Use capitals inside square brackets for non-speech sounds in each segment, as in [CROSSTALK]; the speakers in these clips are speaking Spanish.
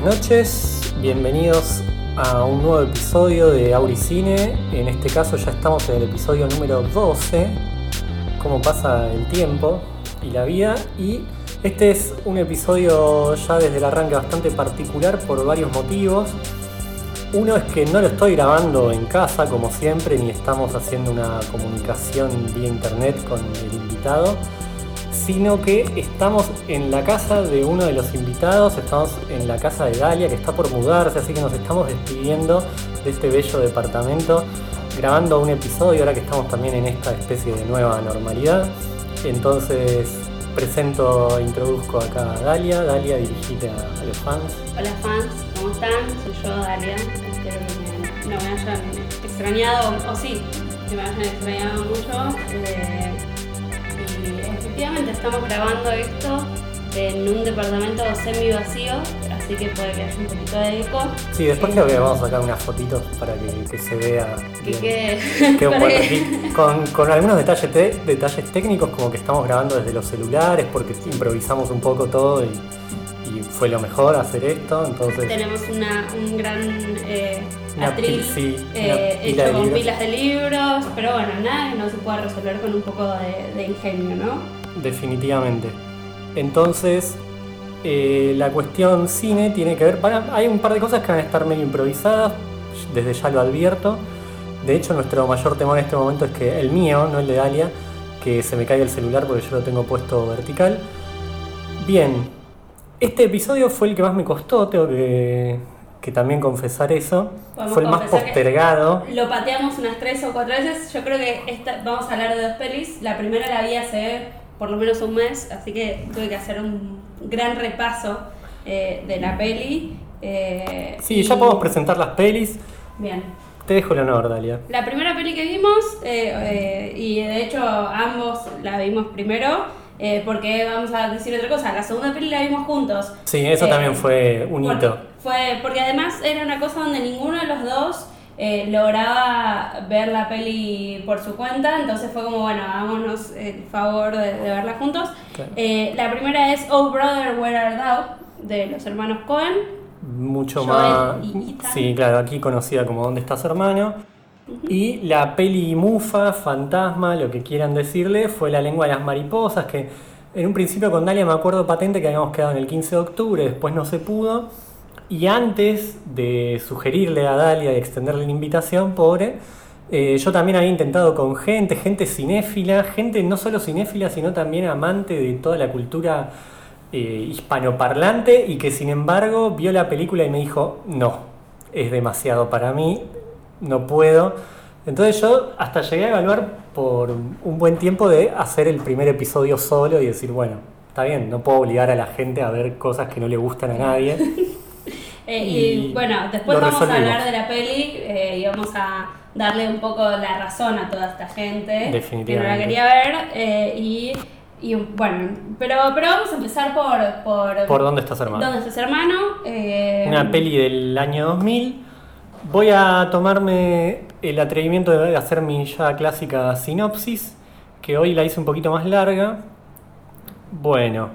Buenas noches, bienvenidos a un nuevo episodio de Auricine. En este caso ya estamos en el episodio número 12, cómo pasa el tiempo y la vida. Y este es un episodio ya desde el arranque bastante particular por varios motivos. Uno es que no lo estoy grabando en casa como siempre, ni estamos haciendo una comunicación vía internet con el invitado sino que estamos en la casa de uno de los invitados, estamos en la casa de Dalia, que está por mudarse, así que nos estamos despidiendo de este bello departamento, grabando un episodio, ahora que estamos también en esta especie de nueva normalidad. Entonces presento, introduzco acá a Dalia, Dalia dirigite a, los fans. Hola fans, ¿cómo están? Soy yo, Dalia, espero que no me hayan extrañado, o sí, que me hayan extrañado mucho. Eh, efectivamente estamos grabando esto en un departamento semi vacío, así que puede que haya un poquito de eco. Sí, después creo que vamos a sacar unas fotitos para que, se vea. Que [LAUGHS] [LAUGHS] con, con, algunos detalles, detalles técnicos, como que estamos grabando desde los celulares, porque improvisamos un poco todo y, fue lo mejor hacer esto. Entonces tenemos una, un gran eh, atril eh, hecho con pilas de libros, pero bueno, nada no se puede resolver con un poco de, de ingenio, ¿no? Definitivamente. Entonces, eh, la cuestión cine tiene que ver. hay un par de cosas que van a estar medio improvisadas, desde ya lo advierto. De hecho, nuestro mayor temor en este momento es que el mío, no el de Dalia, que se me caiga el celular porque yo lo tengo puesto vertical. Bien, este episodio fue el que más me costó, tengo que, también confesar eso. Fue el más postergado. Lo pateamos unas tres o cuatro veces. Yo creo que esta, vamos a hablar de dos pelis. La primera la vi hace por lo menos un mes, así que tuve que hacer un gran repaso eh, de la peli. Eh, sí, ya podemos presentar las pelis. Bien. Te dejo el honor, Dalia. La primera peli que vimos, eh, y de hecho ambos la vimos primero, porque vamos a decir otra cosa, la segunda peli la vimos juntos. Sí, eso también fue un hito. Fue, porque además era una cosa donde ninguno de los dos eh, lograba ver la peli por su cuenta, entonces fue como, bueno, hagámonos el favor de, verla juntos. Eh, la primera es Oh Brother, Where Art Thou, de los hermanos Cohen. Mucho más... sí, claro, aquí conocida como ¿Dónde estás hermano? Y la peli Mufa, Fantasma, lo que quieran decirle, fue La lengua de las mariposas, que en un principio con Dalia me acuerdo patente que habíamos quedado en el 15 de octubre, después no se pudo. Y antes de sugerirle a Dalia y extenderle la invitación, pobre, eh, yo también había intentado con gente, gente cinéfila, gente no solo cinéfila, sino también amante de toda la cultura eh, hispanoparlante y que sin embargo vio la película y me dijo, no, es demasiado para mí, no puedo. Entonces yo hasta llegué a evaluar por un buen tiempo de hacer el primer episodio solo y decir, bueno, está bien, no puedo obligar a la gente a ver cosas que no le gustan a nadie. [LAUGHS] Eh, y, bueno, después vamos a hablar de la peli eh, y vamos a darle un poco la razón a toda esta gente que no la quería ver. Eh, y, y, bueno, pero, pero vamos a empezar por... ¿Por, ¿Por dónde estás hermano? ¿Dónde estás hermano? Una peli del año 2000. Voy a tomarme el atrevimiento de hacer mi ya clásica sinopsis, que hoy la hice un poquito más larga. Bueno,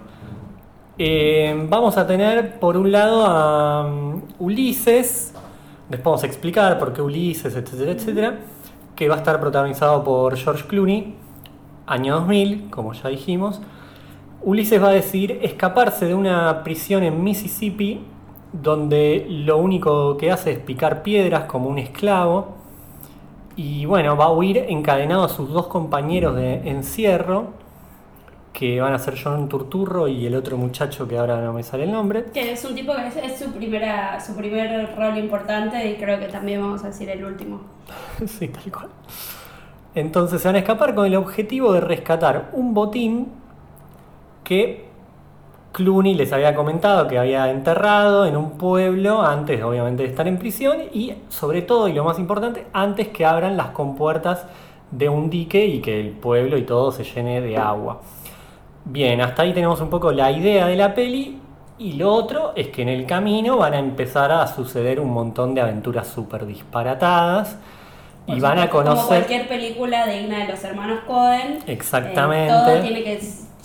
eh, vamos a tener por un lado a um, Ulises, después vamos a explicar por qué Ulises, etcétera, etcétera, que va a estar protagonizado por George Clooney, año 2000, como ya dijimos. Ulises va a decidir escaparse de una prisión en Mississippi donde lo único que hace es picar piedras como un esclavo. Y bueno, va a huir encadenado a sus dos compañeros de encierro que van a ser John Turturro y el otro muchacho que ahora no me sale el nombre. Que es un tipo que es, su, primera, su primer rol importante y creo que también vamos a decir el último. [LAUGHS] sí, tal cual. Entonces se van a escapar con el objetivo de rescatar un botín que Clooney les había comentado que había enterrado en un pueblo antes obviamente de estar en prisión y sobre todo y lo más importante antes que abran las compuertas de un dique y que el pueblo y todo se llene de agua. Bien, hasta ahí tenemos un poco la idea de la peli. Y lo otro es que en el camino van a empezar a suceder un montón de aventuras súper disparatadas. y van a conocer. Como cualquier película digna de los hermanos Cohen. Exactamente. Eh, todo tiene que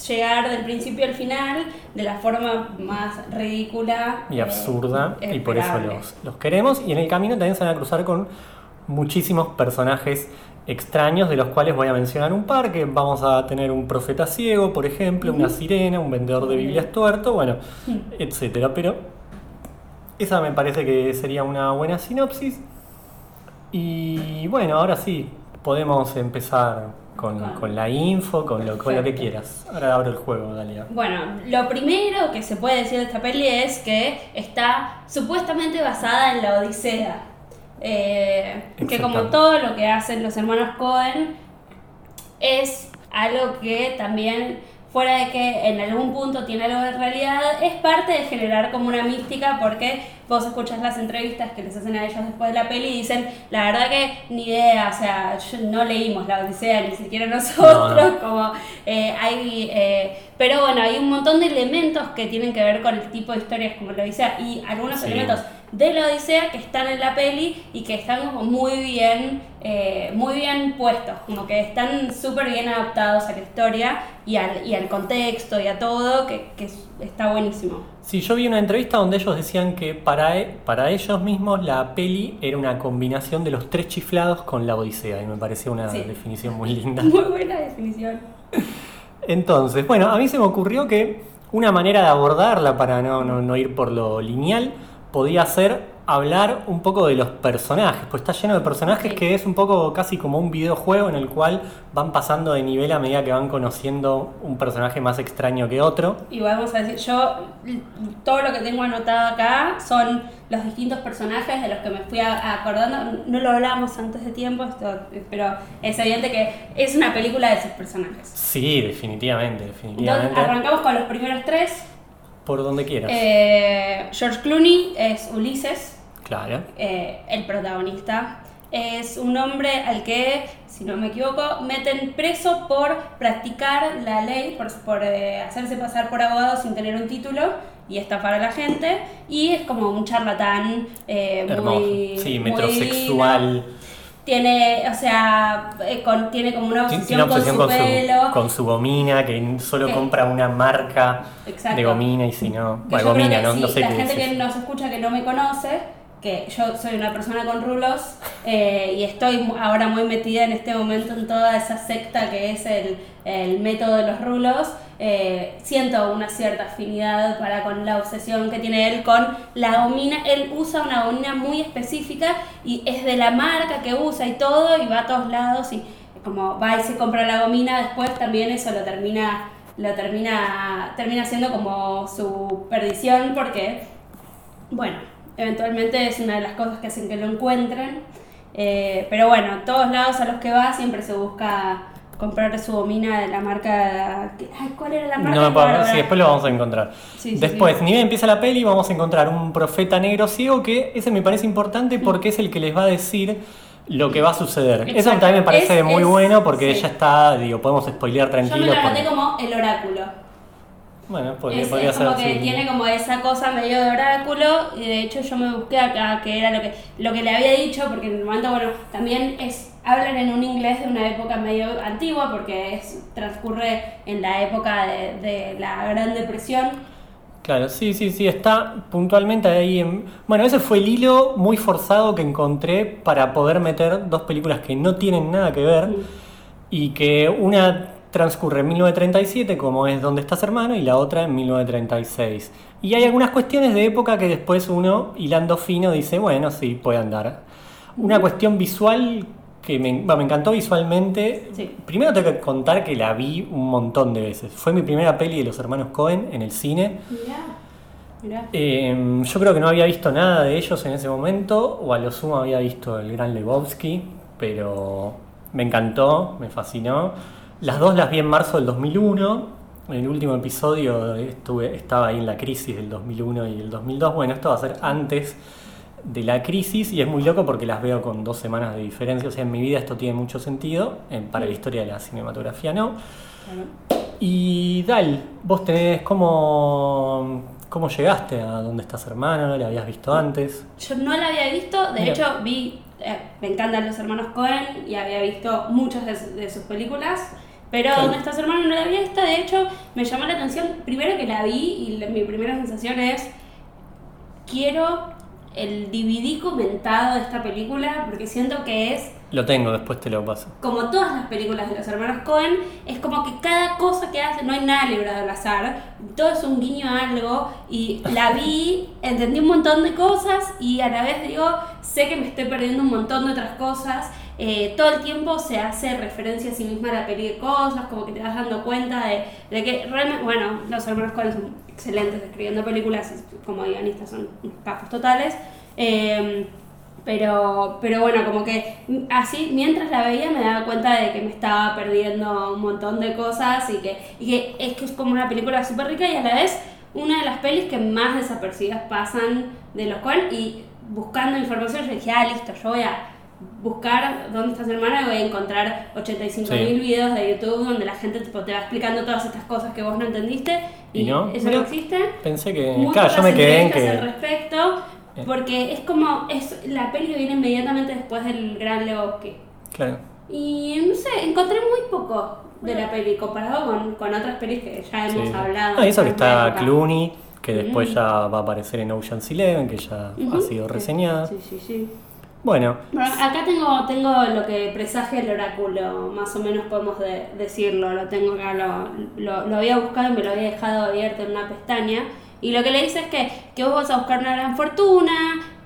llegar del principio al final de la forma más ridícula y eh, absurda y por eso los, los queremos y en el camino también se van a cruzar con muchísimos personajes extraños de los cuales voy a mencionar un par que vamos a tener un profeta ciego por ejemplo una sirena un vendedor de biblias tuerto bueno etcétera. Pero esa me parece que sería una buena sinopsis. Y bueno ahora sí podemos empezar con, Con- con la info con lo, con lo que quieras. Ahora abro el juego Dalia. Bueno, lo primero que se puede decir de esta peli es que está supuestamente basada en la Odisea. Eh, que como todo lo que hacen los hermanos Cohen, es algo que también, fuera de que en algún punto tiene algo de realidad, es parte de generar como una mística porque vos escuchas las entrevistas que les hacen a ellos después de la peli y dicen, la verdad que ni idea, o sea, no leímos la Odisea ni siquiera nosotros, No, no. [LAUGHS] como eh, hay... eh, pero bueno, hay un montón de elementos que tienen que ver con el tipo de historias como la Odisea y algunos Sí. elementos de la Odisea que están en la peli y que están muy bien, eh, muy bien puestos, como que están súper bien adaptados a la historia y al, y al contexto y a todo, que, que es- está buenísimo. Sí, yo vi una entrevista donde ellos decían que para, e- para ellos mismos la peli era una combinación de los tres chiflados con la Odisea y me pareció una Sí. definición muy linda. Muy buena definición. Entonces, bueno, a mí se me ocurrió que una manera de abordarla para no, no- no ir por lo lineal podía ser hablar un poco de los personajes, pues está lleno de personajes Sí. que es un poco casi como un videojuego en el cual van pasando de nivel a medida que van conociendo un personaje más extraño que otro. Y vamos a decir, yo todo lo que tengo anotado acá son los distintos personajes de los que me fui acordando. No lo hablábamos antes de tiempo, esto- pero es evidente que es una película de esos personajes. Sí, definitivamente, Entonces, definitivamente. arrancamos con los primeros tres. Por donde quieras. Eh, George Clooney es Ulises, Claro. eh, el protagonista. Es un hombre al que, si no me equivoco, meten preso por practicar la ley, por, por, eh, hacerse pasar por abogado sin tener un título y estafar a la gente. Y es como un charlatán eh, muy. Sí, muy metrosexual. divino. Tiene, o sea, eh, con- tiene como una obsesión, Tiene obsesión con con su su, pelo. con su gomina, que solo compra una marca Exacto. de gomina y si no. Que Bueno, gomina, no, si no sé la qué gente que nos escucha que no me conoce, que yo soy una persona con rulos eh, y estoy ahora muy metida en este momento en toda esa secta que es el, el método de los rulos, eh, siento una cierta afinidad para con la obsesión que tiene él con la gomina. Él usa una gomina muy específica y es de la marca que usa y todo y va a todos lados y como va y se compra la gomina, después también eso lo termina lo termina termina siendo como su perdición porque bueno, eventualmente es una de las cosas que hacen que lo encuentren. Eh, pero bueno, todos lados a los que va siempre se busca comprar su gomina de la marca. Ay, ¿Cuál era la marca? No me puedo Bárbara. sí, después lo vamos a encontrar. Sí, sí, después, sí. ni bien empieza la peli, vamos a encontrar un profeta negro ciego que ese me parece importante porque es el que les va a decir lo que va a suceder. Eso también me parece Es- muy es- bueno porque ya está, digo, podemos spoilear Yo me lo porque- como el oráculo. Bueno, podría, Es, podría es como ser que sí. tiene como esa cosa medio de oráculo y de hecho yo me busqué acá que era lo que lo que le había dicho porque en el momento bueno también es hablan en un inglés de una época medio antigua porque es transcurre en la época de, de la Gran Depresión Claro, sí, sí, sí, está puntualmente ahí en... Bueno, ese fue el hilo muy forzado que encontré para poder meter dos películas que no tienen nada que ver Mm. y que una transcurre en 1937, como es Donde estás hermano, y la otra en 1936. Y hay algunas cuestiones de época que después uno, hilando fino, dice, bueno, sí, puede andar. Una cuestión visual que me, me encantó visualmente. Sí. Primero tengo que contar que la vi un montón de veces. Fue mi primera peli de los hermanos Cohen en el cine. Mirá, mirá. Eh, yo creo que no había visto nada de ellos en ese momento, o a lo sumo había visto el Gran Lebowski, pero me encantó, me fascinó. Las dos las vi en marzo del 2001. En el último episodio estuve, estaba ahí en la crisis del 2001 y el 2002. Bueno, esto va a ser antes de la crisis y es muy loco porque las veo con dos semanas de diferencia. O sea, en mi vida esto tiene mucho sentido, en- para la historia de la cinematografía no. Claro. Y Dal, vos tenés cómo, cómo llegaste a dónde estás hermano, la habías visto antes. Yo no la había visto, de Mira. hecho vi, eh, me encantan los hermanos Cohen y había visto muchas de, de sus películas. Pero Claro. ¿Dónde está su hermano? No la había visto, de hecho me llamó la atención, primero que la vi y la- mi primera sensación es, quiero el DVD comentado de esta película porque siento que es Lo tengo, después te lo paso. como todas las películas de los hermanos Cohen, es como que cada cosa que hacen, no hay nada librado al azar, todo es un guiño a algo, y la vi, [LAUGHS] entendí un montón de cosas, y a la vez digo, sé que me estoy perdiendo un montón de otras cosas, eh, todo el tiempo se hace referencia a sí misma a la peli de cosas, como que te vas dando cuenta de, de que realmente, bueno, los hermanos Cohen son excelentes escribiendo películas, como guionistas son capos totales, eh, pero, pero bueno, como que así mientras la veía me daba cuenta de que me estaba perdiendo un montón de cosas y que, y que es que es como una película súper rica y a la vez una de las pelis que más desapercibidas pasan de los Coen y buscando información yo dije, ah, listo, yo voy a buscar dónde está su hermana y voy a encontrar 85 mil Sí. videos de YouTube donde la gente tipo, te va explicando todas estas cosas que vos no entendiste y, ¿Y no? eso no existe. Pensé que. Muy claro, yo me quedé en entrevistas al que. respecto, Eh. porque es como, es la peli que viene inmediatamente después del Gran Lebowski. Claro. Y no sé, encontré muy poco de la peli comparado con, con otras pelis que ya hemos Sí. hablado. Ah, eso que está época. Clooney, que después Mm. ya va a aparecer en Ocean's Eleven, que ya Ujú. ha sido reseñada. Sí, sí, sí. Bueno, acá tengo, tengo lo que presagia el oráculo, más o menos podemos de- decirlo, lo tengo acá, lo, lo, lo había buscado y me lo había dejado abierto en una pestaña. Y lo que le dice es que, que vos vas a buscar una gran fortuna,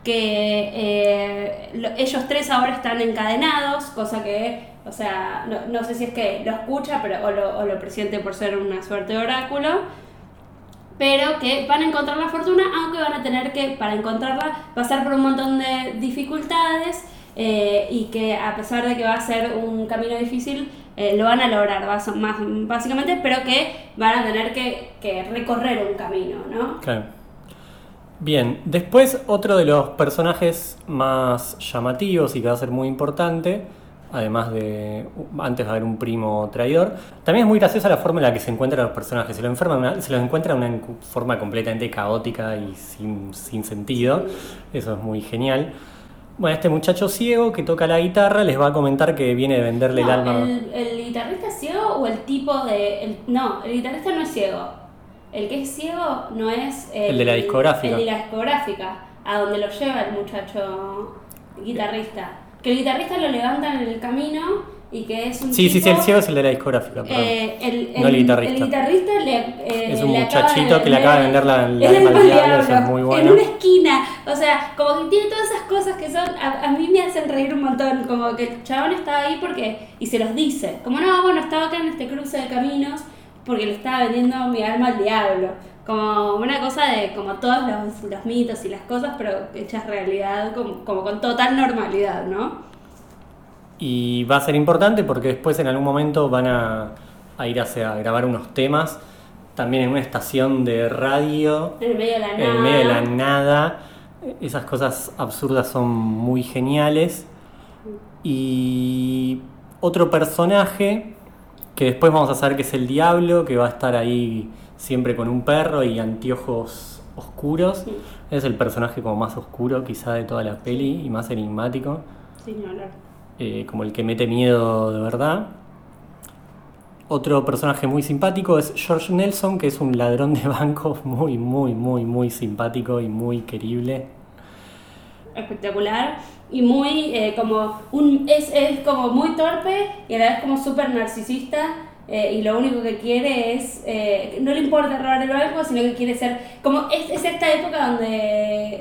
que eh, lo- ellos tres ahora están encadenados, cosa que, o sea, no, no sé si es que lo escucha pero, o, lo, o lo presiente por ser una suerte de oráculo pero que van a encontrar la fortuna, aunque van a tener que, para encontrarla, pasar por un montón de dificultades eh, y que a pesar de que va a ser un camino difícil, eh, lo van a lograr, bas- más, básicamente, pero que van a tener que, que recorrer un camino, ¿no? claro. Bien, después otro de los personajes más llamativos y que va a ser muy importante, además de antes va a haber un primo traidor, también es muy graciosa la forma en la que se encuentran los personajes, se los, enferman una- se los encuentra de una forma completamente caótica y sin, sin sentido, eso es muy genial. Bueno, este muchacho ciego que toca la guitarra les va a comentar que viene de venderle el alma. el, el guitarrista ciego o el tipo de... el- no, el guitarrista no es ciego. El que es ciego no es... El de la discográfica. El de la discográfica, a donde lo lleva el muchacho guitarrista. Que el guitarrista lo levantan en el camino y que es un Sí, sí, sí, el ciego es el de la discográfica, perdón. eh, el, No el guitarrista. El guitarrista le, eh, Es un le muchachito que le acaba de vender la- [LAUGHS] el el alma al alma diablo, eso es muy bueno. En una esquina. O sea, como que tiene todas esas cosas que son. A, a mí me hacen reír un montón. Como que el chabón estaba ahí porque. Y se los dice. Como no, bueno, estaba acá en este cruce de caminos porque le estaba vendiendo mi alma al diablo. Como una cosa de. Como todos los, los mitos y las cosas, pero hechas realidad, como, como con total normalidad, ¿no? Y va a ser importante porque después en algún momento van a, a ir hacia, a grabar unos temas, también en una estación de radio, En medio de la en nada. el medio de la nada. Esas cosas absurdas son muy geniales. Y otro personaje que después vamos a saber que es el diablo, que va a estar ahí siempre con un perro y anteojos oscuros. Sí. Es el personaje como más oscuro quizá de toda la peli y más enigmático. Sin hablar. eh, como el que mete miedo de verdad. Otro personaje muy simpático es George Nelson, que es un ladrón de bancos [LAUGHS] muy, muy, muy, muy simpático y muy querible. espectacular y muy eh, como un es, es como muy torpe y a la vez como súper narcisista eh, y lo único que quiere es eh, no le importa robar el banco sino que quiere ser como es, es esta época donde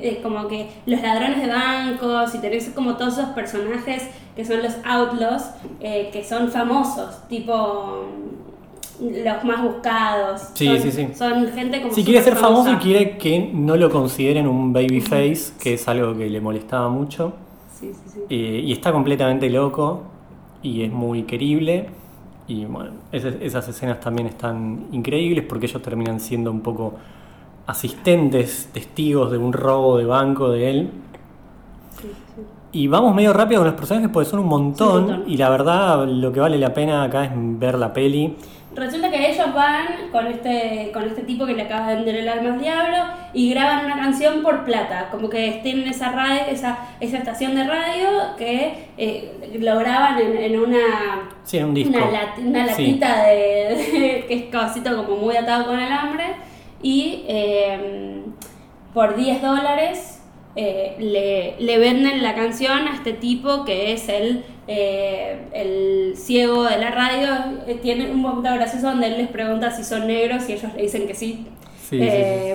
eh, como que los ladrones de bancos y tenés como todos esos personajes que son los outlaws eh, que son famosos tipo los más buscados Sí, son, sí, sí. son gente como Si quiere ser famoso y quiere que no lo consideren un babyface, que es algo que le molestaba mucho. sí, sí, sí. Y está completamente loco y es muy querible. Y bueno, esas, esas escenas también están increíbles porque ellos terminan siendo un poco asistentes, testigos de un robo de banco de él. sí, sí. Y vamos medio rápido con los personajes porque son un montón, Sí, un montón. y la verdad lo que vale la pena acá es ver la peli. Resulta que ellos van con este, con este tipo que le acaba de vender el alma al diablo y graban una canción por plata, como que tienen esa radio, esa, esa estación de radio que eh, lo graban en, una, sí, un disco. una, latita de, que es cosito como muy atado con alambre. Y eh, por 10 dólares eh, le, le, venden la canción a este tipo que es el, eh, el ciego de la radio. Eh, tiene un momento gracioso donde él les pregunta si son negros y ellos le dicen que sí,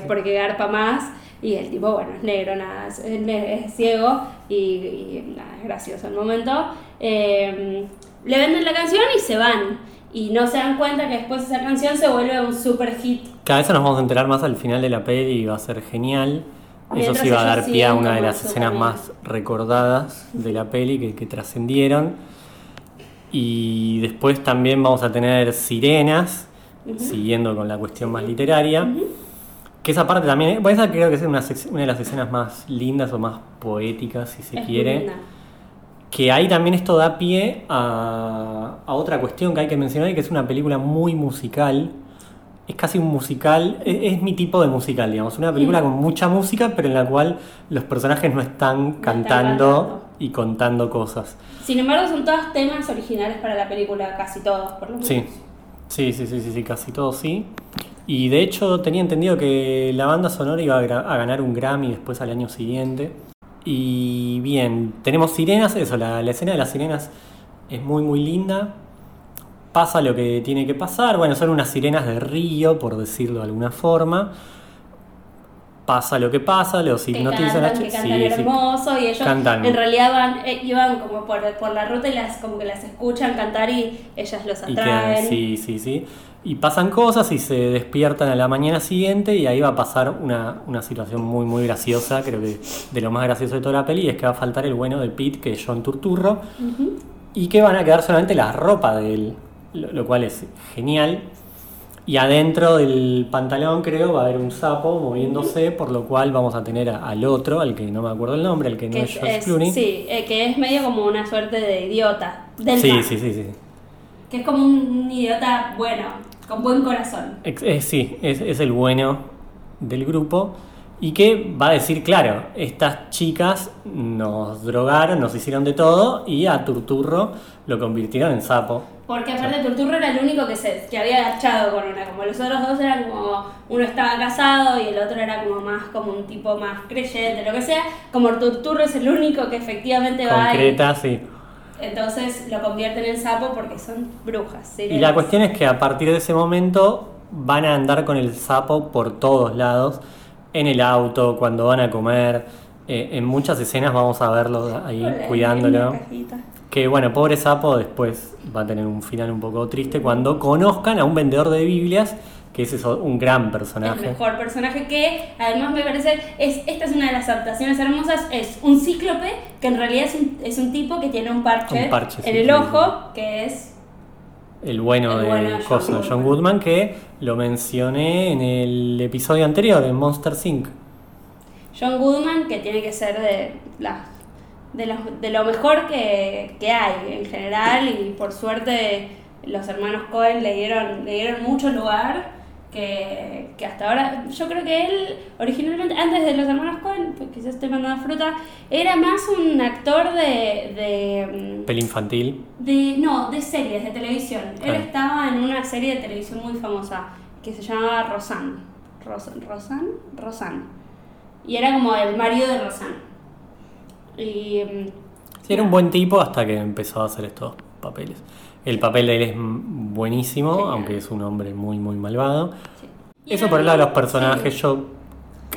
porque garpa más. Y el tipo, bueno, es negro, nada, es, ciego y, nada, es gracioso el momento. le venden la canción y se van. Y no se dan cuenta que después esa canción se vuelve un super hit. Cada vez nos vamos a enterar más al final de la peli y va a ser genial. Eso sí va a dar pie a una de las escenas más recordadas de la peli que, trascendieron. Y después también vamos a tener sirenas, siguiendo con la cuestión más literaria. Que esa parte también, bueno, esa creo que es una, una, de las escenas más lindas o más poéticas, si se quiere. Que ahí también esto da pie a, a otra cuestión que hay que mencionar, que es una película muy musical es casi un musical, es, mi tipo de musical, digamos, una película con mucha música, pero en la cual los personajes no están cantando y contando cosas. Sin embargo, son todos temas originales para la película, casi todos, por lo menos. Sí, sí, sí, sí, sí, casi todos sí. Y de hecho tenía entendido que la banda sonora iba a, ganar un Grammy después al año siguiente. Y bien, tenemos sirenas, eso, la, la escena de las sirenas es muy, muy linda pasa lo que tiene que pasar. Bueno, son unas sirenas de río, por decirlo de alguna forma. Pasa lo que pasa, los hipnotizan. Que cantan, que hermoso y ellos en realidad van, eh, iban como por, la ruta y las como que las escuchan cantar y ellas los atraen. sí, sí, sí. Y pasan cosas y se despiertan a la mañana siguiente y ahí va a pasar una, situación muy, muy graciosa, creo que de lo más gracioso de toda la peli, es que va a faltar el bueno de Pete, que es John Turturro, y que van a quedar solamente la ropa de él lo, cual es genial. Y adentro del pantalón creo va a haber un sapo moviéndose, por lo cual vamos a tener al otro, al que no me acuerdo el nombre, al que no es George Clooney. Sí, eh, que es medio como una suerte de idiota. Del sí, sí, sí, sí. Que es como un idiota bueno, con buen corazón. Eh, sí, es, es el bueno del grupo y que va a decir, claro, estas chicas nos drogaron, nos hicieron de todo y a Turturro lo convirtieron en sapo. Porque aparte Turturro era el único que, se, que había agachado con una, como los otros dos eran como, uno estaba casado y el otro era como más como un tipo más creyente, lo que sea, como Turturro es el único que efectivamente va Concreta, sí. Entonces lo convierten en sapo porque son brujas. Y la cuestión es que a partir de ese momento van a andar con el sapo por todos lados en el auto, cuando van a comer. Eh, en muchas escenas vamos a verlo ahí cuidándolo. Que bueno, pobre sapo después va a tener un final un poco triste cuando conozcan a un vendedor de Biblias, que es un gran personaje. El mejor personaje que además me parece, es, esta es una de las adaptaciones hermosas, es un cíclope que en realidad es un, es un tipo que tiene un parche, en el ojo, que es el bueno de John, Goodman, que lo mencioné en el episodio anterior, en Monster Inc. John Goodman, que tiene que ser de, la, de, de lo mejor que, que, hay en general, y por suerte los hermanos Cohen le dieron, le dieron mucho lugar que, que, hasta ahora, yo creo que él originalmente, antes de los hermanos Cohen, pues quizás estoy mandando fruta, era más un actor de... de mm, ¿Pel infantil? De, no, de series, de televisión. Él estaba en una serie de televisión muy famosa que se llamaba Rosanne. ¿Rosanne? Rosanne. Y era como el marido de Rosanne. Y... Mm, sí, era un buen tipo hasta que empezó a hacer estos papeles. El papel de él es buenísimo, aunque es un hombre muy, muy malvado. Eso por el lado de los personajes, yo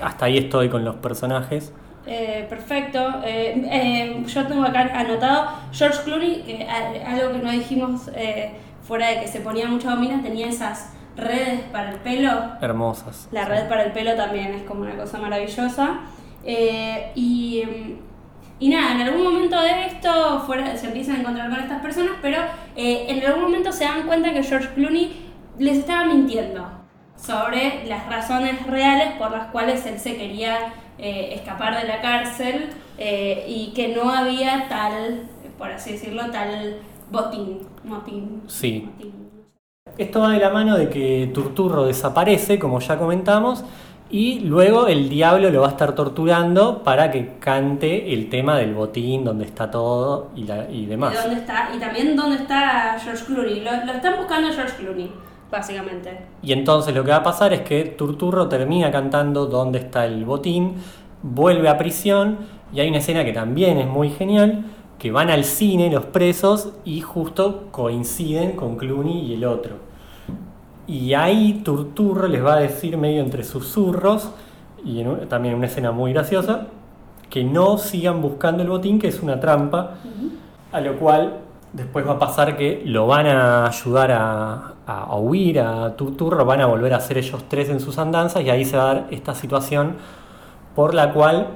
hasta ahí estoy con los personajes. Eh, perfecto. Eh, eh, yo tengo acá anotado George Clooney, que algo que no dijimos fuera de que se ponía mucha domina, tenía esas redes para el pelo. Hermosas. La red para el pelo también es como una cosa maravillosa. y y nada, en algún momento de esto fuera, se empiezan a encontrar con estas personas, pero eh, en algún momento se dan cuenta que George Clooney les estaba mintiendo sobre las razones reales por las cuales él se quería eh, escapar de la cárcel eh, y que no había tal, por así decirlo, tal botín. motín sí. Esto va de la mano de que Turturro desaparece, como ya comentamos, y luego el diablo lo va a estar torturando para que cante el tema del botín, donde está todo y, la- y demás. ¿Y, dónde está? y también dónde está George Clooney. Lo, lo están buscando a George Clooney, básicamente. Y entonces lo que va a pasar es que Turturro termina cantando dónde está el botín, vuelve a prisión y hay una escena que también es muy genial, que van al cine los presos y justo coinciden con Clooney y el otro. Y ahí Turturro les va a decir medio entre susurros, y en un- también una escena muy graciosa, que no sigan buscando el botín, que es una trampa, a lo cual después va a pasar que lo van a ayudar a, a- a huir a Turturro, van a volver a ser ellos tres en sus andanzas, y ahí se va a dar esta situación por la cual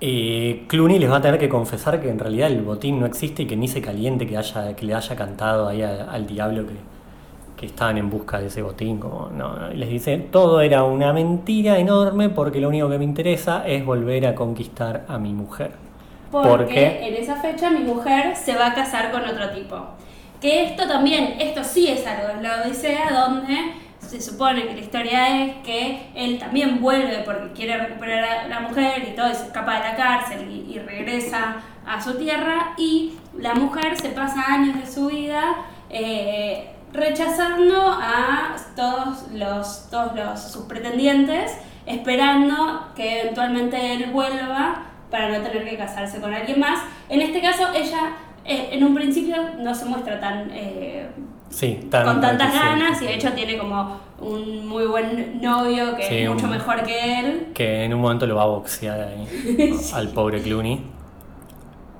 eh, Clooney les va a tener que confesar que en realidad el botín no existe y que ni se caliente que, haya, que le haya cantado ahí a- al diablo que, que estaban en busca de ese botín. Como, no, no. Y les dice, todo era una mentira enorme porque lo único que me interesa es volver a conquistar a mi mujer. Porque en esa fecha mi mujer se va a casar con otro tipo. Que esto también, esto sí es algo, en la Odisea, donde se supone que la historia es que él también vuelve porque quiere recuperar a la mujer y todo, y se escapa de la cárcel y, y regresa a su tierra, y la mujer se pasa años de su vida eh, rechazando a todos los, todos los sus pretendientes, esperando que eventualmente él vuelva para no tener que casarse con alguien más. En este caso, ella eh, en un principio no se muestra tan eh, Sí, tan con tantas ganas y de hecho tiene como un muy buen novio que Sí, es mucho un- mejor que él. Que en un momento lo va a boxear ahí [LAUGHS] al pobre Clooney.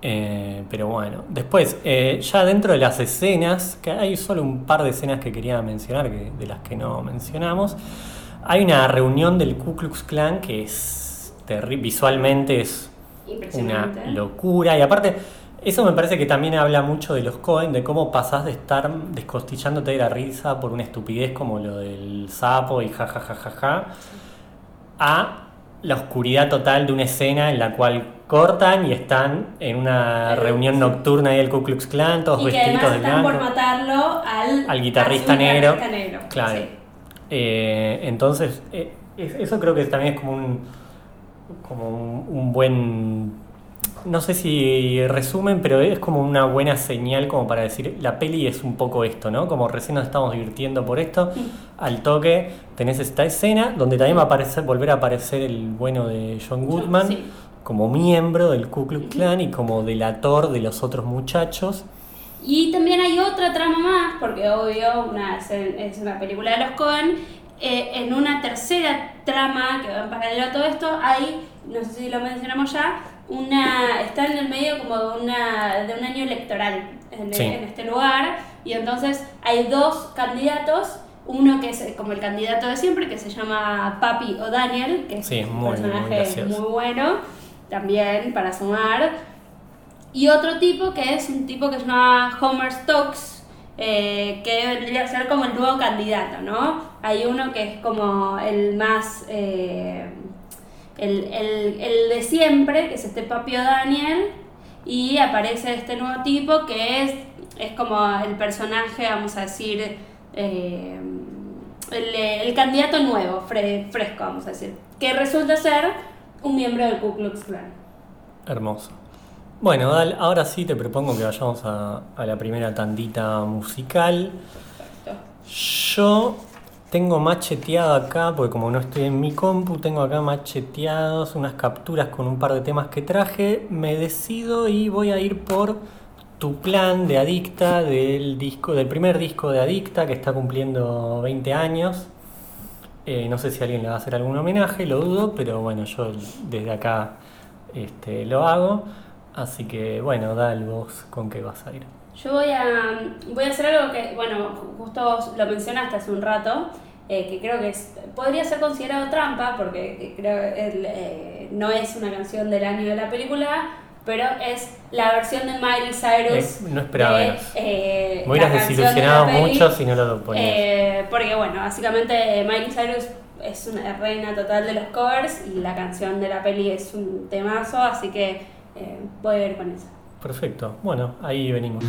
Eh, pero bueno, después, eh, ya dentro de las escenas, que hay solo un par de escenas que quería mencionar, que, de las que no mencionamos, hay una reunión del Ku Klux Klan que es terrible, visualmente es una Impresionante. locura. Y aparte, eso me parece que también habla mucho de los Cohen, de cómo pasás de estar descostillándote de la risa por una estupidez como lo del sapo y ja ja ja ja ja, a la oscuridad total de una escena en la cual cortan y están en una Eh, reunión nocturna ahí del Ku Klux Klan, todos y que además de están por blanco. matarlo al, Al guitarrista negro. Claro. Sí. Eh, entonces, eh, es- eso creo que también es como un, como un, un buen, no sé si resumen, pero es como una buena señal como para decir, la peli es un poco esto, ¿no? Como recién nos estamos divirtiendo por esto, al toque tenés esta escena donde también va a aparecer, volver a aparecer el bueno de John Goodman Sí. como miembro del Ku Klux Klan y como delator de los otros muchachos. Y también hay otra trama más, porque obvio una, es, es una película de los Cohen. eh, en una tercera trama que va en paralelo a todo esto, hay, no sé si lo mencionamos ya, una está en el medio como de, una, de un año electoral en, Sí. en este lugar. Y entonces hay dos candidatos. Uno que es como el candidato de siempre, que se llama Papi o Daniel, que es Sí, un muy, personaje muy bueno, también para sumar. Y otro tipo que es un tipo que se llama Homer Stokes, eh, que vendría a ser como el nuevo candidato, ¿no? Hay uno que es como el más. eh, el, el- el de siempre, que es este Papio Daniel, y aparece este nuevo tipo que es, es como el personaje, vamos a decir. eh, el, el candidato nuevo, fre- fresco, vamos a decir, que resulta ser un miembro del Ku Klux Klan. Hermoso. Bueno, Dal, ahora sí te propongo que vayamos a, a la primera tandita musical. Perfecto. Yo tengo macheteado acá, porque como no estoy en mi compu, tengo acá macheteados unas capturas con un par de temas que traje. Me decido y voy a ir por tu plan de Adicta del disco, del primer disco de Adicta que está cumpliendo 20 años. Eh, no sé si alguien le va a hacer algún homenaje, lo dudo, pero bueno, yo desde acá este, lo hago. Así que bueno, Dal, vos con qué vas a ir. Yo voy a, voy a hacer algo que, bueno, justo lo mencionaste hace un rato, eh, que creo que es- podría ser considerado trampa, porque creo que el, eh, no es una canción del año de la película, pero es la versión de Miley Cyrus. Eh, no esperaba de, eh, Me hubieras de desilusionado peli. mucho si no lo ponías. Eh, porque bueno, básicamente eh, Miley Cyrus es una reina total de los covers y la canción de la peli es un temazo, así que eh, voy a ir con eso. Perfecto. Bueno, ahí venimos.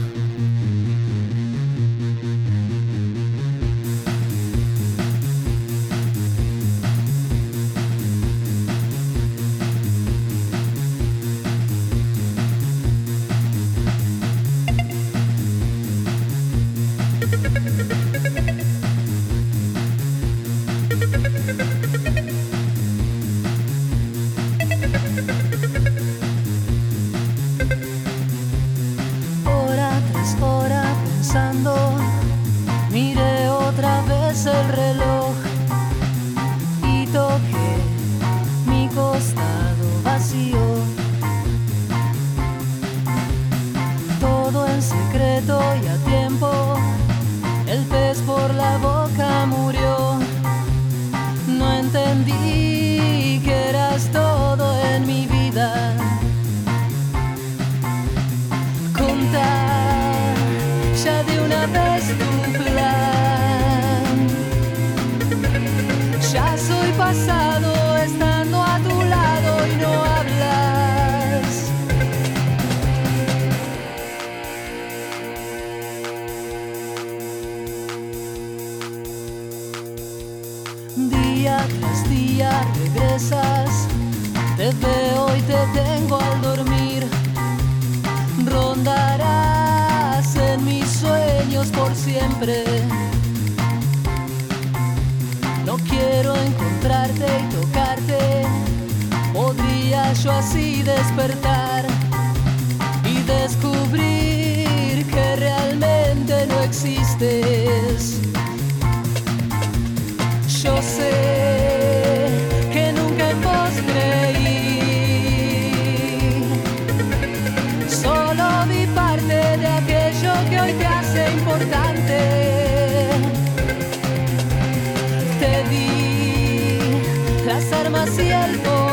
Y el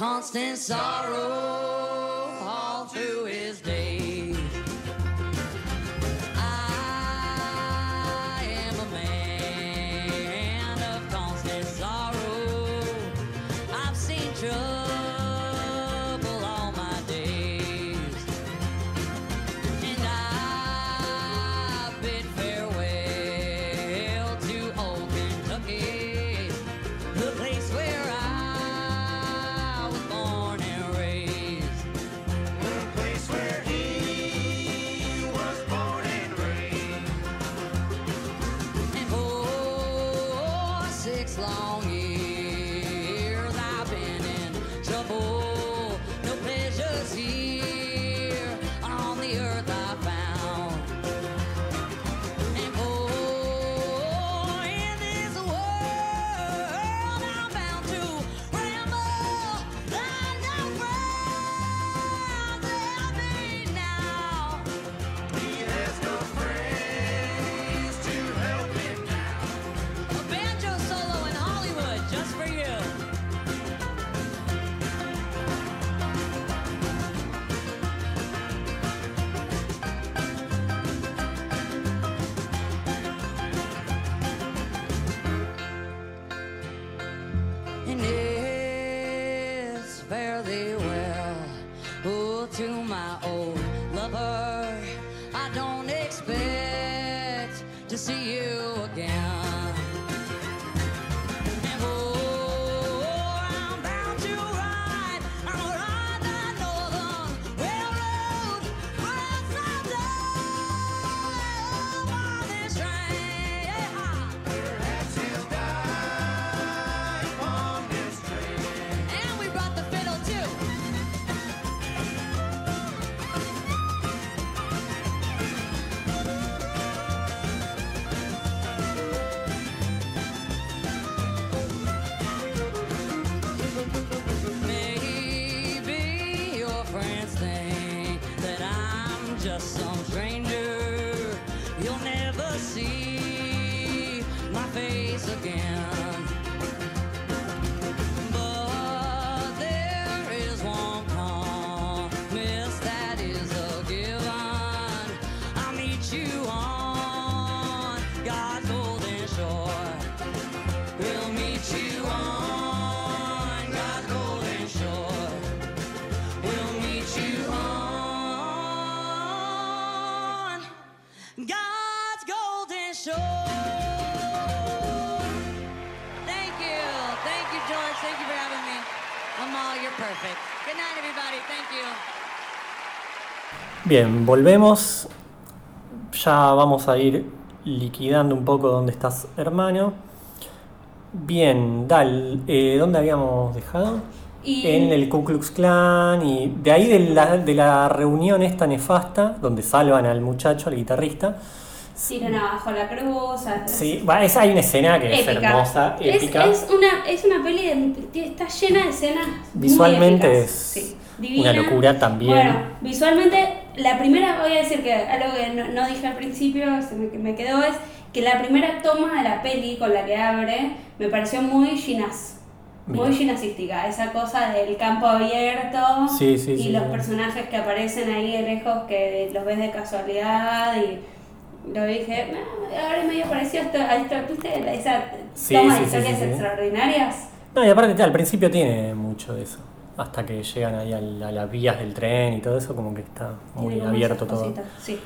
constant sorrow Bien, volvemos. Ya vamos a ir liquidando un poco dónde estás, hermano. Bien, Dal, eh, ¿dónde habíamos dejado? Y- En el Ku Klux Klan y de ahí de la, de la reunión esta nefasta, donde salvan al muchacho, al guitarrista. Tiran abajo la cruz. Sí, va, es- hay una escena que es hermosa, épica. Es, una, es una peli, de- está llena de escenas. Visualmente es Sí, una locura también. Bueno, visualmente, la primera, voy a decir que algo que no, no dije al principio, se me, que me quedó, es que la primera toma de la peli con la que abre me pareció muy ginás. Muy ginástica, esa cosa del campo abierto Sí, sí, y sí, los personajes que aparecen ahí de lejos que los ves de casualidad y lo dije, "Ah, ahora es medio parecido esto, a esto ¿viste? Esa toma de historias extraordinarias. No, y aparte al principio tiene mucho de eso. Hasta que llegan ahí a, la- a las vías del tren y todo eso, como que está muy abierto todo. Sí,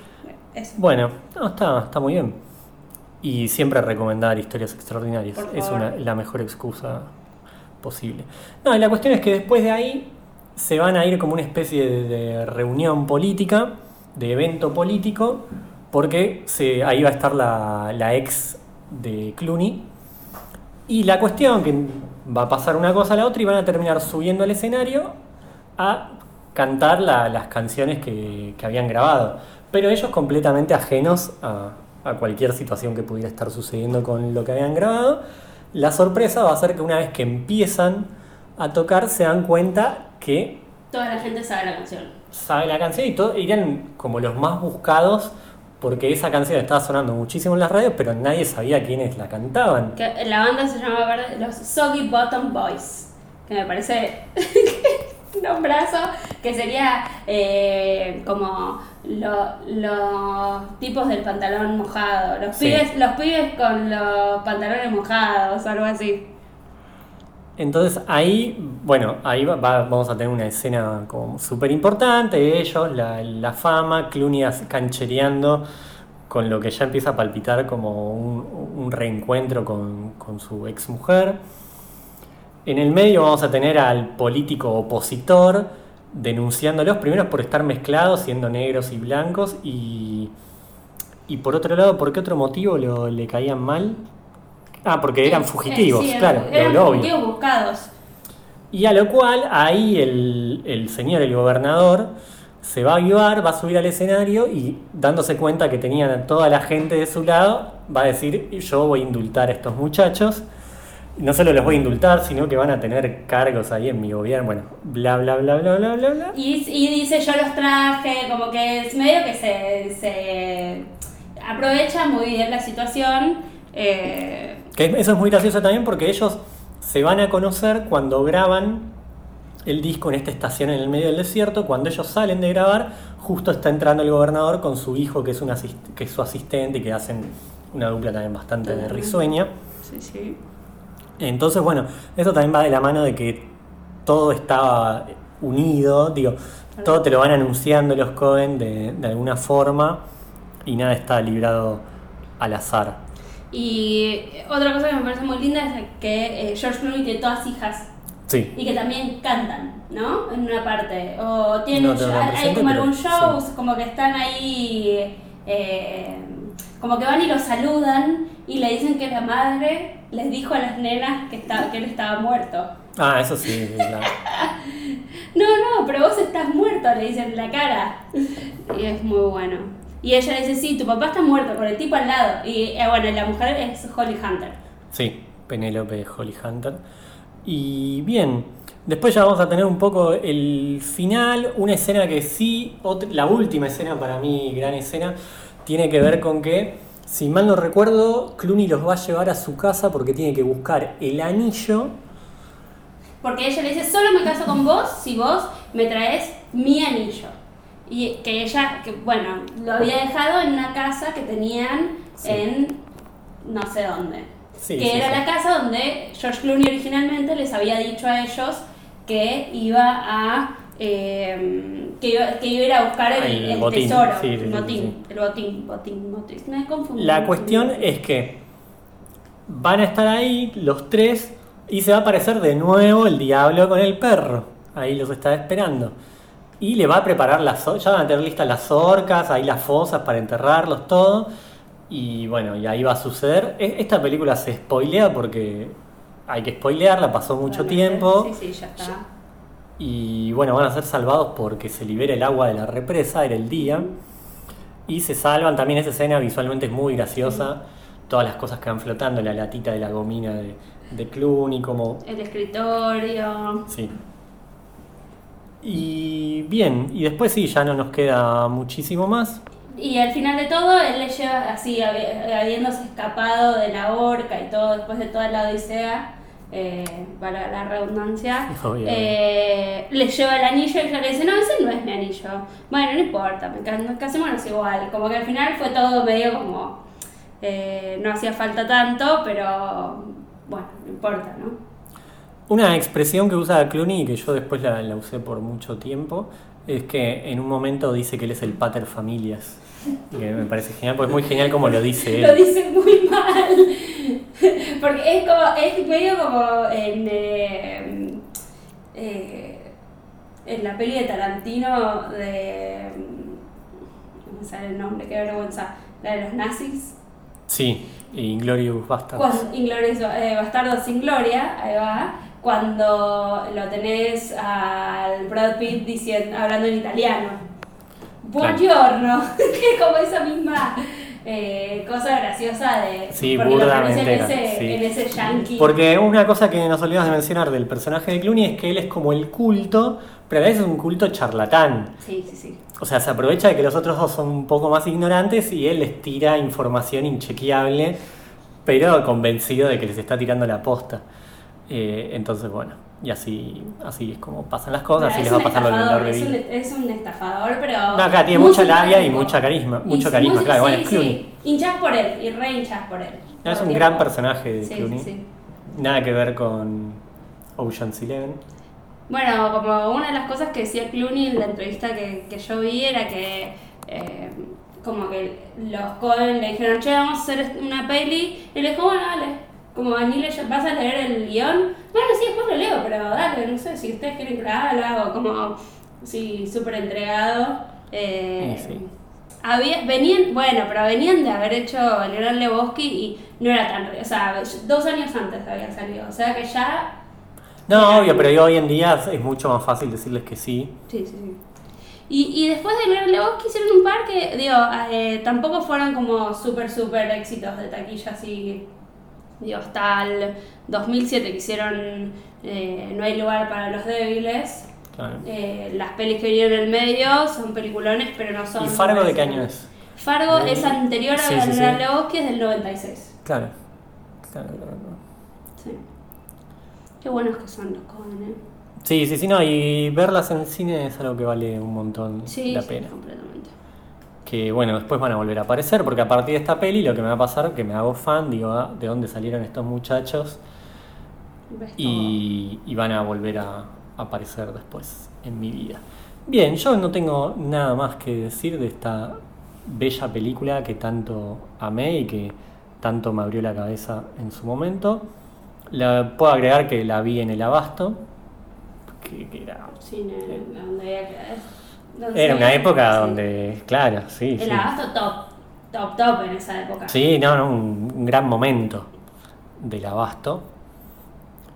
eso. Bueno, no, está, está muy bien. Y siempre recomendar historias extraordinarias. Es una, la mejor excusa posible. No, y la cuestión es que después de ahí se van a ir como una especie de, de reunión política, de evento político, porque se, ahí va a estar la, la ex de Clooney. Y la cuestión que va a pasar una cosa a la otra y van a terminar subiendo al escenario a cantar la- las canciones que, que habían grabado. Pero ellos completamente ajenos a, a cualquier situación que pudiera estar sucediendo con lo que habían grabado. La sorpresa va a ser que una vez que empiezan a tocar se dan cuenta que Toda la gente sabe la canción. sabe la canción y todo, eran como los más buscados porque esa canción estaba sonando muchísimo en las radios, pero nadie sabía quiénes la cantaban. Que la banda se llama ¿verdad? los Soggy Bottom Boys, que me parece [LAUGHS] un nombrazo, que sería eh, como lo- los tipos del pantalón mojado, los Sí. pibes, los pibes con los pantalones mojados, algo así. Entonces ahí, bueno, ahí va- va- vamos a tener una escena como súper importante, ellos, la, fama, Clooney canchereando con lo que ya empieza a palpitar como un, un reencuentro con, con su ex mujer. En el medio vamos a tener al político opositor denunciándolos, primero por estar mezclados, siendo negros y blancos, y, y por otro lado, ¿por qué otro motivo lo- le caían mal? Ah, porque eran Eh, fugitivos, sí, eran- claro, Eran lo obvio. fugitivos buscados. Y a lo cual ahí el, el señor, el gobernador, se va a avivar, va a subir al escenario y dándose cuenta que tenían a toda la gente de su lado, va a decir, yo voy a indultar a estos muchachos. No solo los voy a indultar, sino que van a tener cargos ahí en mi gobierno. Bueno, bla, bla, bla, bla, bla, bla, bla. Y, y dice yo los traje, como que es medio que se, se aprovecha muy bien la situación. Eh, Que eso es muy gracioso también porque ellos se van a conocer cuando graban el disco en esta estación en el medio del desierto. Cuando ellos salen de grabar, justo está entrando el gobernador con su hijo, que es, un que es su asistente, y que hacen una dupla también bastante de risueña. sí, sí. Entonces, bueno, eso también va de la mano de que todo estaba unido, digo, todo te lo van anunciando los Cohen de, de alguna forma y nada está librado al azar. Y otra cosa que me parece muy linda es que eh, George Clooney tiene todas hijas Sí, y que también cantan, ¿no? En una parte. O tienen No hay como algún show, sí. como que están ahí, eh, como que van y los saludan y le dicen que la madre les dijo a las nenas que, está, que él estaba muerto. Ah, eso sí, [LAUGHS] claro. No, no, pero vos estás muerto, le dicen en la cara. Y es muy bueno. Y ella le dice, sí, tu papá está muerto, con el tipo al lado. Y eh, bueno, la mujer es Holly Hunter. Sí, Penélope Holly Hunter. Y bien, Después ya vamos a tener un poco el final, una escena que sí, la última escena para mí, gran escena, tiene que ver con que, si mal no recuerdo, Clooney los va a llevar a su casa porque tiene que buscar el anillo. Porque ella le dice, solo me caso con vos si vos me traes mi anillo. Y que ella, que bueno, lo había dejado en una casa que tenían Sí. en no sé dónde. Sí, que sí, era la casa donde George Clooney originalmente les había dicho a ellos que iba a... eh, que, iba, que iba a ir a buscar el, El el botín, tesoro, el botín, el botín, botín, botín. Me confundí. La cuestión es que van a estar ahí los tres y se va a aparecer de nuevo el diablo con el perro. Ahí los está esperando. Y le va a preparar las ya van a tener listas las orcas, ahí las fosas para enterrarlos, todo. Y bueno, y ahí va a suceder. E- Esta película se spoilea porque hay que spoilearla, pasó mucho tiempo. Sí, sí, ya está. Y bueno, van a ser salvados porque se libera el agua de la represa, era el día. Y se salvan, también esa escena visualmente es muy graciosa. Todas las cosas que van flotando, la latita de la gomina de, de Clooney, como... El escritorio. Sí. Y bien, y después sí, ya no nos queda muchísimo más. Y al final de todo, él le lleva, así, habi- habiéndose escapado de la horca y todo, después de toda la odisea, eh, para la redundancia, [LAUGHS] eh, le lleva el anillo y ella le dice, no, ese no es mi anillo. Bueno, no importa, me nos casémonos igual. Como que al final fue todo medio como, eh, no hacía falta tanto, pero bueno, no importa, ¿no? Una expresión que usa Clooney y que yo después la, la usé por mucho tiempo es que en un momento dice que él es el pater familias. Y que me parece genial, porque es muy genial como lo dice [LAUGHS] él. Lo dice muy mal. [LAUGHS] Porque es como, es medio como en, eh, eh, en la peli de Tarantino de. No me sale el nombre, qué vergüenza. La de los nazis. Sí, Inglorious Bastards. Cuando, Inglorious, eh, Bastardos sin Gloria, ahí va. Cuando lo tenés al Brad Pitt diciendo, hablando en italiano. Buongiorno. [LAUGHS] Que es como esa misma eh, cosa graciosa de. Sí, porque lo pronuncian en ese, sí. en ese yankee. Porque una cosa que nos olvidamos de mencionar del personaje de Clooney es que él es como el culto, pero a vez es un culto charlatán. Sí, sí, sí. O sea, se aprovecha de que los otros dos son un poco más ignorantes y él les tira información inchequeable, pero convencido de que les está tirando la posta. Eh, entonces, bueno, y así, así es como pasan las cosas, así es les va pasar lo Lord es un, es un estafador, pero. No, acá tiene mucha labia y mucha carisma, mucho carisma, muy- claro, bueno, sí, es Clooney. sí. Hinchás por él y re hinchás por él. No, es un gran personaje de Sí, Clooney. sí, sí. Nada que ver con Ocean's Eleven. Bueno, como una de las cosas que decía Clooney en la entrevista que, que yo vi era que eh, como que los Cohen le dijeron, che, vamos a hacer una peli, y le dijo, bueno, dale, como ni le vas a leer el guion, bueno, sí, después lo leo, pero dale, no sé, si ustedes quieren que lo haga, hago, como, sí, súper entregado. Eh, Sí, sí. había, venían, bueno, pero venían de haber hecho El Gran Lebowski y no era tan, o sea, dos años antes había salido, o sea que ya No, obvio, pero hoy en día es mucho más fácil decirles que sí. Sí, sí, sí. Y, y después de leer Lebowski hicieron un par que, digo, eh, tampoco fueron como súper, súper éxitos de taquilla, así, digo, hasta el 2007 que hicieron eh, No hay lugar para los débiles. Claro. Eh, las pelis que vinieron en el medio son peliculones, pero no son... ¿Y Fargo de qué año es? Fargo De- es anterior a Sí, la sí. Gran Lebowski, es del 96. Claro. Claro, claro, claro. Sí. Qué buenos que son los Cohen, ¿eh? Sí, sí, sí, no, y verlas en cine es algo que vale un montón Sí, la sí, pena. completamente. Que bueno, después van a volver a aparecer, porque a partir de esta peli lo que me va a pasar es que me hago fan, digo, ah, de dónde salieron estos muchachos y, y van a volver a aparecer después en mi vida. Bien, yo no tengo nada más que decir de esta bella película que tanto amé y que tanto me abrió la cabeza en su momento. La, puedo agregar que la vi en el Abasto, que, que era, Sí, donde había que- donde era se una época sí. donde, claro, sí, El sí. abasto top, top, top en esa época. Sí, no, no, un, un gran momento del abasto.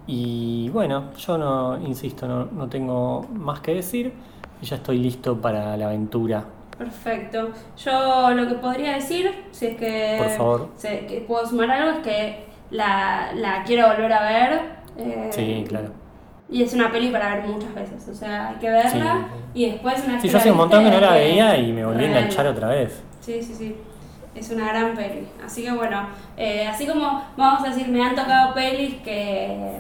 Y bueno, yo no, insisto, no, no tengo más que decir. Y ya estoy listo para la aventura. Perfecto. Yo lo que podría decir, si es que, Por favor. si es que puedo sumar algo, es que la, la quiero volver a ver. eh, Sí, claro. Y es una peli para ver muchas veces, o sea, hay que verla y después una vez Sí, yo hace un montón que no la veía y me volví a enganchar otra vez. Sí, sí, sí. Es una gran peli. Así que bueno, eh, así como vamos a decir, me han tocado pelis que,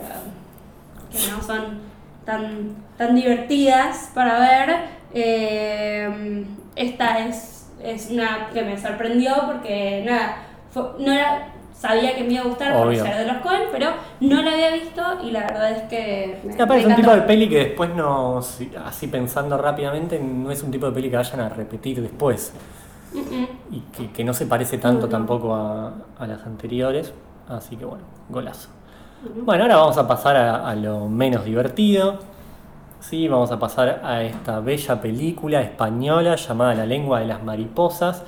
que no son tan, tan divertidas para ver. eh, esta es, es una que me sorprendió porque nada, fue- no era, sabía que me iba a gustar por Obvio. ser de los Coen, pero no la había visto y la verdad es que me, aparte es me un tipo de peli que después no, así pensando rápidamente, no es un tipo de peli que vayan a repetir después. Y que, que no se parece tanto tampoco a, a las anteriores. Así que bueno, golazo. Bueno, ahora vamos a pasar a, a lo menos divertido. Sí, vamos a pasar a esta bella película española llamada La lengua de las mariposas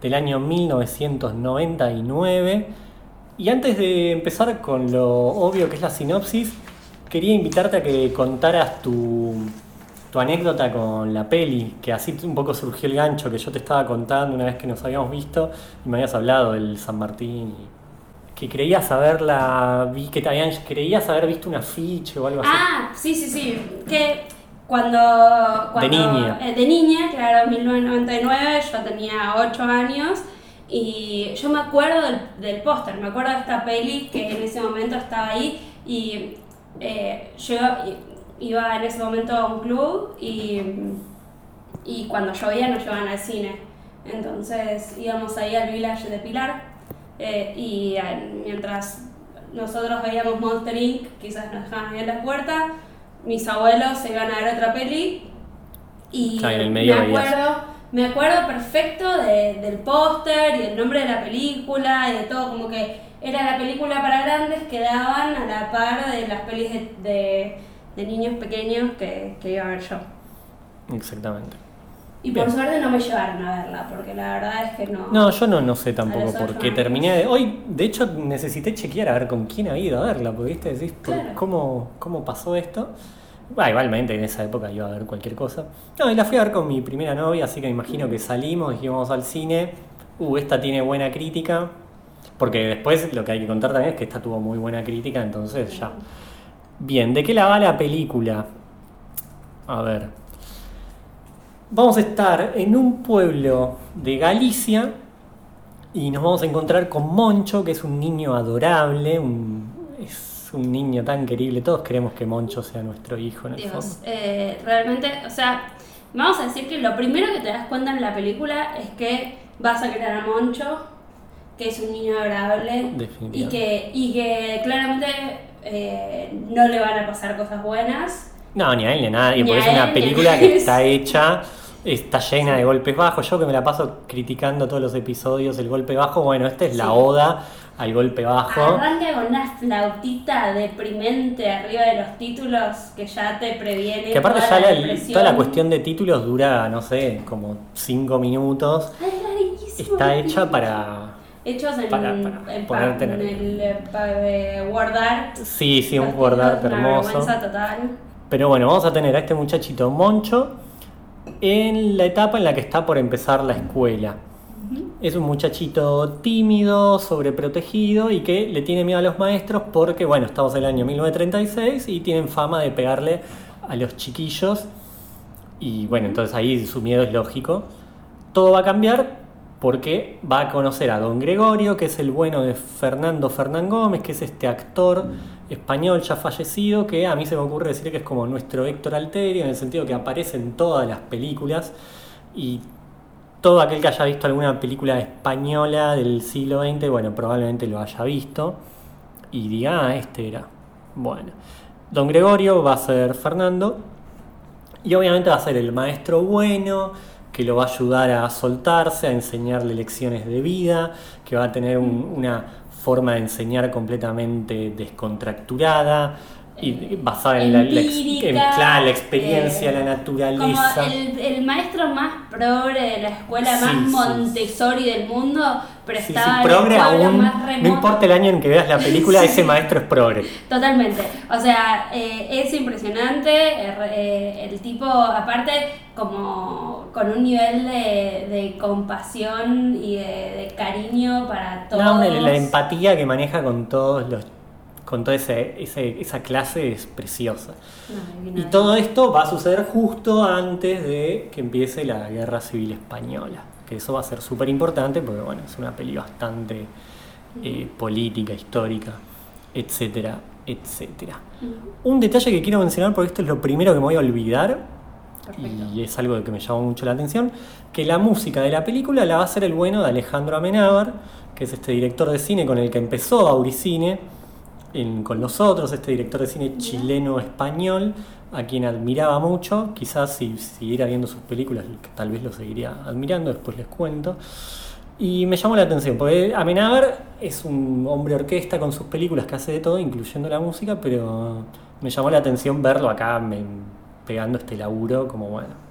del año 1999. Y antes de empezar con lo obvio que es la sinopsis, quería invitarte a que contaras tu, tu anécdota con la peli, que así un poco surgió el gancho que yo te estaba contando una vez que nos habíamos visto y me habías hablado del San Martín. y que creías haberla, que te habían, creías haber visto un afiche o algo así. Ah, sí, sí, sí. Que cuando. cuando- niña. eh, de niña, claro, 1999, yo tenía 8 años. Y yo me acuerdo del, del póster, me acuerdo de esta peli que en ese momento estaba ahí. Y eh, yo iba en ese momento a un club y, y cuando llovía nos llevaban al cine. Entonces íbamos ahí al village de Pilar eh, y mientras nosotros veíamos Monster Inc., quizás nos dejaban ahí en la puerta, mis abuelos se iban a ver otra peli y Ah, en el medio me acuerdo, me acuerdo perfecto de- del póster y del nombre de la película y de todo, como que era la película para grandes que daban a la par de las pelis de, de- de niños pequeños que, que iba a ver yo. Exactamente. Y Bien. por suerte no me llevaron a verla, porque la verdad es que no. No, yo no, no sé tampoco por qué terminé de... Hoy, de hecho, necesité chequear a ver con quién había ido a verla, porque viste, decís, Claro. ¿cómo, ¿cómo pasó esto? Bah, igualmente en esa época iba a ver cualquier cosa. No, y la fui a ver con mi primera novia, así que me imagino que salimos, íbamos al cine. Uh, esta tiene buena crítica. Porque después lo que hay que contar también es que esta tuvo muy buena crítica, entonces ya. Bien, ¿de qué la va la película? A ver. Vamos a estar en un pueblo de Galicia y nos vamos a encontrar con Moncho, que es un niño adorable, un- un niño tan querible. Todos queremos que Moncho sea nuestro hijo en el Dios, fondo. eh, realmente, o sea, vamos a decir que lo primero que te das cuenta en la película es que vas a crear a Moncho, que es un niño adorable y que, y que claramente eh, no le van a pasar cosas buenas. No, ni a él ni a nadie, porque a es una él, película que está hecha, está [LAUGHS] llena de golpes bajos. Yo que me la paso criticando todos los episodios, el golpe bajo, bueno, esta es la oda al golpe bajo. Arranca con una flautita deprimente arriba de los títulos que ya te previene. Que aparte toda ya la, depresión. toda la cuestión de títulos dura, no sé, como 5 minutos. Es Está el hecha para... Hechos en, para- para en, ponerte pa- en en el- el eh, Art. Sí, sí, un una hermoso. total. Pero bueno, vamos a tener a este muchachito Moncho en la etapa en la que está por empezar la escuela. Es un muchachito tímido, sobreprotegido y que le tiene miedo a los maestros porque, bueno, estamos en el año 1936 y tienen fama de pegarle a los chiquillos. Y bueno, entonces ahí su miedo es lógico. Todo va a cambiar porque va a conocer a don Gregorio, que es el bueno de Fernando Fernán Gómez, que es este actor español ya fallecido, que a mí se me ocurre decir que es como nuestro Héctor Alterio, en el sentido que aparece en todas las películas y todo aquel que haya visto alguna película española del siglo XX, bueno, probablemente lo haya visto y diga, ah, este era. Bueno, don Gregorio va a ser Fernando y obviamente va a ser el maestro bueno que lo va a ayudar a soltarse, a enseñarle lecciones de vida, que va a tener un- una forma de enseñar completamente descontracturada y basada en, la, la en, claro, la experiencia, eh, la naturaleza. Como el, el maestro más progre de la escuela, Sí, más sí, Montessori del mundo, pero Sí, estaba en progre aún, más no remoto. importa el año en que veas la película, [LAUGHS] ese maestro es progre. Totalmente. O sea, eh, es impresionante. eh, el tipo, aparte, como con un nivel de, de compasión y de, de cariño para todos. No, la, la empatía que maneja con todos los con toda ese- ese- esa clase es preciosa. No, Y todo esto va a suceder justo antes de que empiece la Guerra Civil Española, que eso va a ser súper importante porque bueno, es una peli bastante eh, política, histórica, etcétera, etcétera. Un detalle que quiero mencionar porque esto es lo primero que me voy a olvidar Perfecto. y es algo que me llamó mucho la atención, que la música de la película la va a hacer el bueno de Alejandro Amenábar, que es este director de cine con el que empezó Auricine, con los otros, este director de cine chileno-español, a quien admiraba mucho, quizás si siguiera viendo sus películas, tal vez lo seguiría admirando, después les cuento. Y me llamó la atención, porque Amenábar es un hombre orquesta con sus películas que hace de todo, incluyendo la música, pero me llamó la atención verlo acá pegando este laburo, como bueno,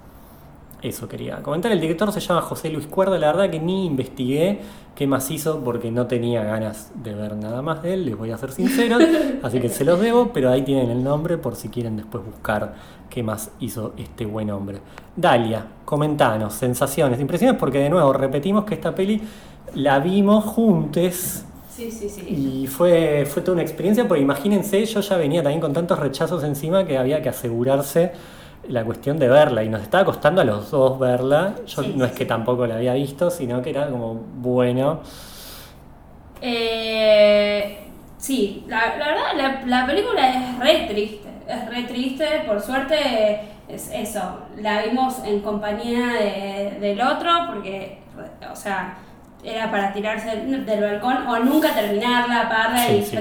eso quería comentar. El director se llama José Luis Cuerda, la verdad que ni investigué qué más hizo porque no tenía ganas de ver nada más de él, les voy a ser sincero, [LAUGHS] así que se los debo, pero ahí tienen el nombre por si quieren después buscar qué más hizo este buen hombre. Dalia, comentanos, sensaciones, impresiones, porque de nuevo repetimos que esta peli la vimos juntos. Sí, sí, sí. Y fue, fue toda una experiencia, porque imagínense, yo ya venía también con tantos rechazos encima que había que asegurarse la cuestión de verla. Y nos estaba costando a los dos verla. Yo Sí, no es que tampoco la había visto, sino que era como bueno. Eh, sí, la, la verdad, la, la película es re triste. Es re triste, por suerte es eso. La vimos en compañía de- del otro, porque, o sea, era para tirarse del, del balcón o nunca terminarla, apagarla Sí, y sí.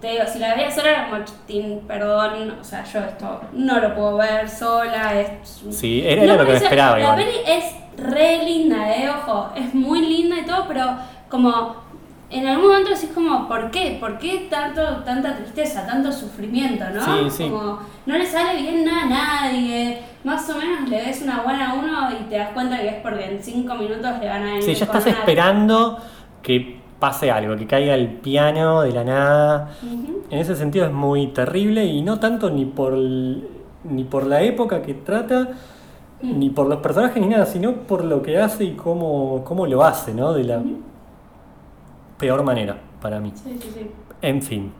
Te, digo, si la veía sola era como, "Tin, perdón, o sea, yo esto no lo puedo ver sola. Es, Sí, era- era lo que me esperaba La igual. peli es re linda, eh, ojo, es muy linda y todo, pero como en algún momento decís como, ¿por qué? ¿Por qué tanto, tanta tristeza, tanto sufrimiento, no? Sí, sí. Como no le sale bien nada a nadie, más o menos le des una buena a uno y te das cuenta que es porque en cinco minutos le van a venir Sí, ya estás esperando que pase algo, que caiga el piano de la nada. En ese sentido es muy terrible y no tanto ni por, el- ni por la época que trata, Mm. ni por los personajes ni nada, sino por lo que hace y cómo, cómo lo hace, ¿no? De la peor manera para mí. Sí, sí, sí. En fin.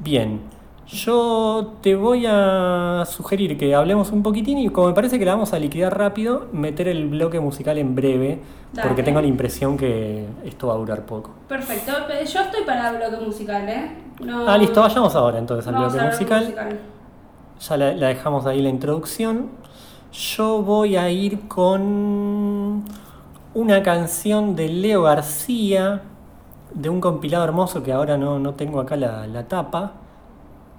Bien. Yo te voy a sugerir que hablemos un poquitín y como me parece que la vamos a liquidar rápido, meter el bloque musical en breve, porque tengo la impresión que esto va a durar poco. Perfecto, yo estoy para el bloque musical, ¿eh? No- Ah, listo, vayamos ahora entonces al bloque al musical. Ya la, la dejamos ahí la introducción. Yo voy a ir con una canción de Leo García, de un compilado hermoso que ahora no, no tengo acá la, la tapa,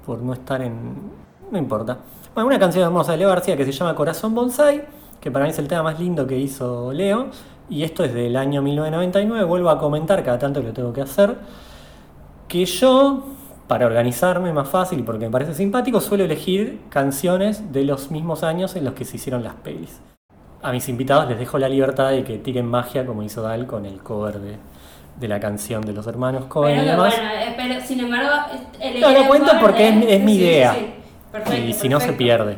por no estar en... No importa. Bueno, una canción hermosa de Leo García que se llama Corazón Bonsai, que para mí es el tema más lindo que hizo Leo. Y esto es del año 1999, vuelvo a comentar cada tanto que lo tengo que hacer que yo, para organizarme más fácil y porque me parece simpático, suelo elegir canciones de los mismos años en los que se hicieron las pelis. A mis invitados les dejo la libertad de que tiren magia como hizo Dal con el cover de, de la canción de los hermanos Cohen Pero y que demás. bueno, eh, pero sin embargo, el No, lo cuento porque es mi- es mi sí, idea. sí. Perfecto, y si no se pierde.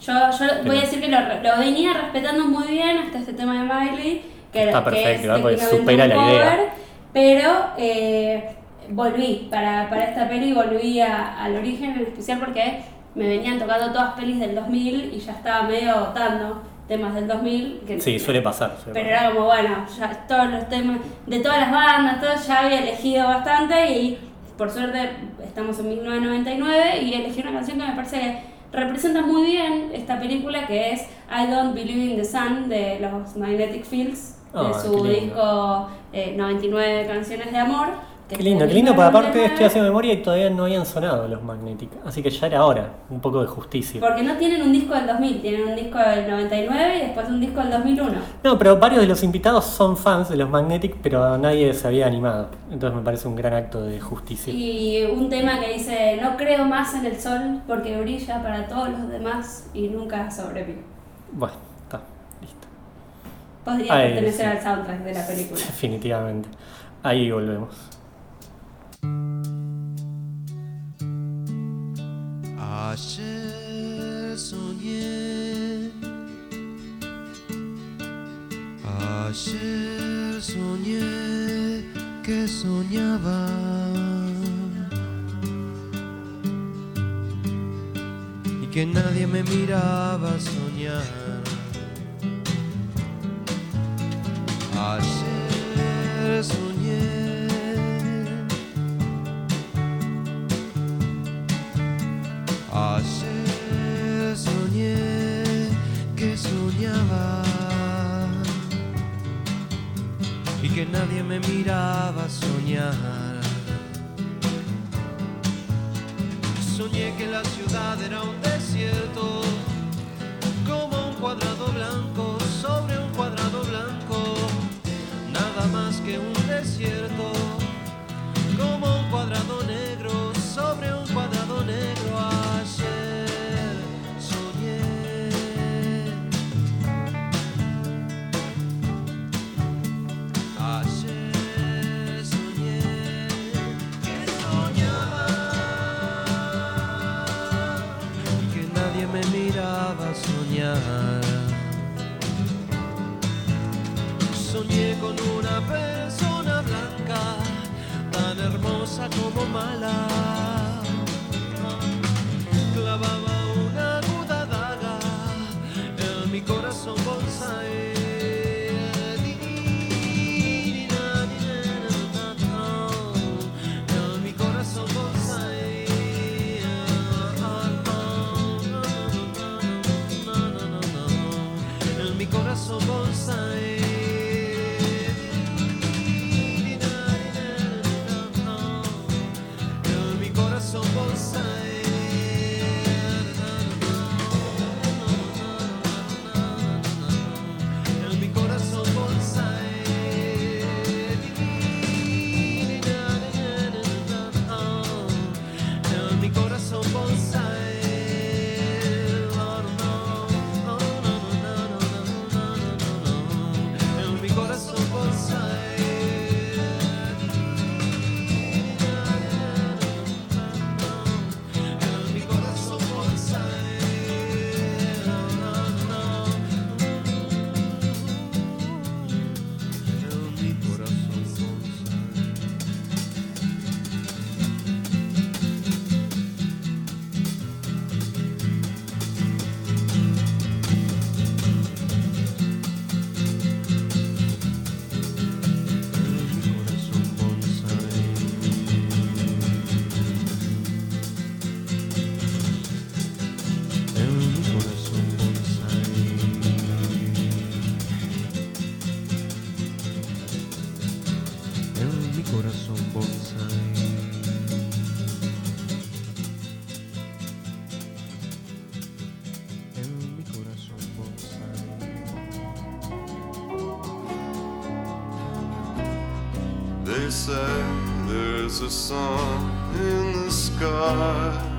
Yo, yo voy a decir que lo, lo venía respetando muy bien hasta este tema de Miley, que, Está que perfecto, es ¿verdad? Porque técnicamente supera la cover, idea. Pero eh, volví, para, para esta peli volví a- al origen, en especial porque me venían tocando todas pelis del 2000 y ya estaba medio agotando temas del 2000. Que, Sí, suele pasar. suele Pero pasar. era como, bueno, ya todos los temas de todas las bandas, todo, ya había elegido bastante y por suerte estamos en 1999 y elegí una canción que me parece que representa muy bien esta película que es I Don't Believe in the Sun de los Magnetic Fields, de Ah, su disco eh, 99 canciones de amor. Qué lindo, qué lindo, porque aparte 1999, estoy haciendo memoria y todavía no habían sonado los Magnetic. Así que ya era hora, un poco de justicia. Porque no tienen un disco del 2000, tienen un disco del 99 y después un disco del 2001. No, pero varios de los invitados son fans de los Magnetic, pero nadie se había animado. Entonces me parece un gran acto de justicia. Y un tema que dice, no creo más en el sol porque brilla para todos los demás y nunca sobrevive. Bueno, está, listo. Podría Ahí, pertenecer sí. al soundtrack de la película. [LAUGHS] Definitivamente. Ahí volvemos. Ayer soñé, ayer soñé que soñaba. Y que nadie me miraba soñar. Ayer soñé. Ayer soñé que soñaba y que nadie me miraba soñar. Soñé que la ciudad era un desierto, como un cuadrado blanco sobre un cuadrado blanco, nada más que un desierto, como un cuadrado negro Soñé con una persona blanca, tan hermosa como mala. Clavaba una aguda daga en mi corazón bolsillo. 嗯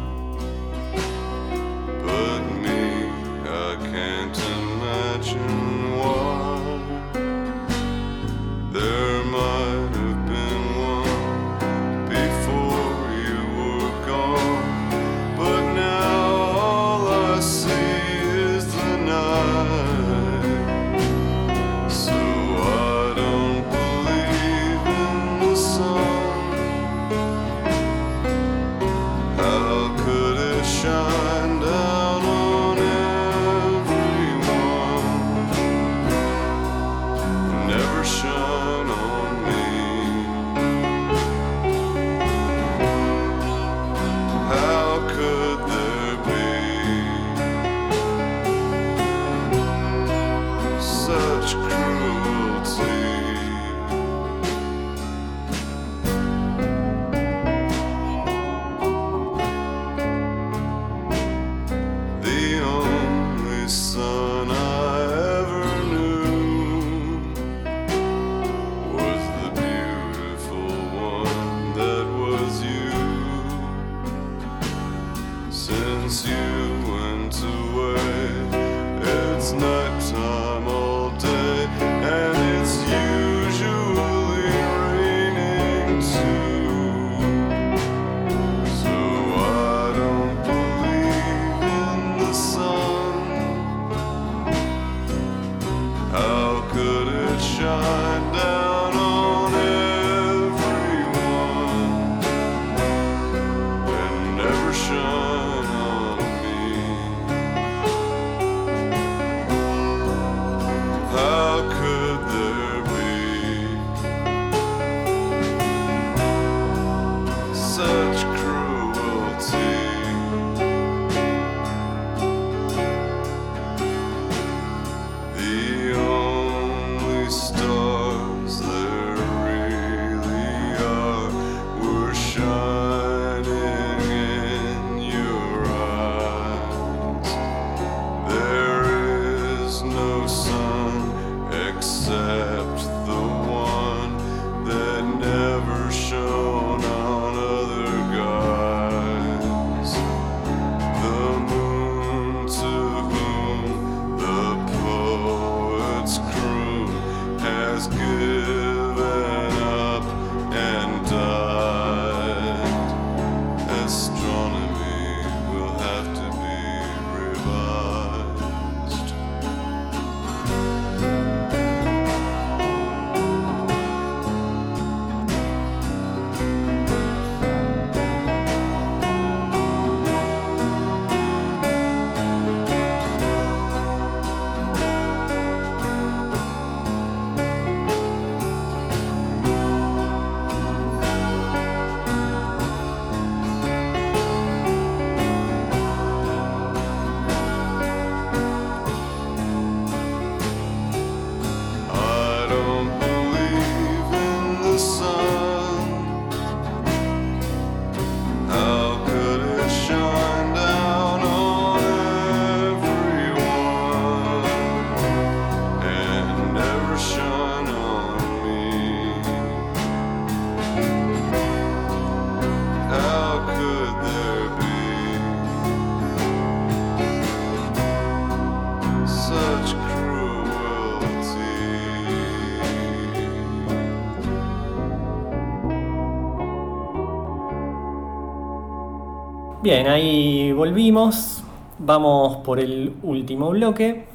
Bien, ahí volvimos. Vamos por el último bloque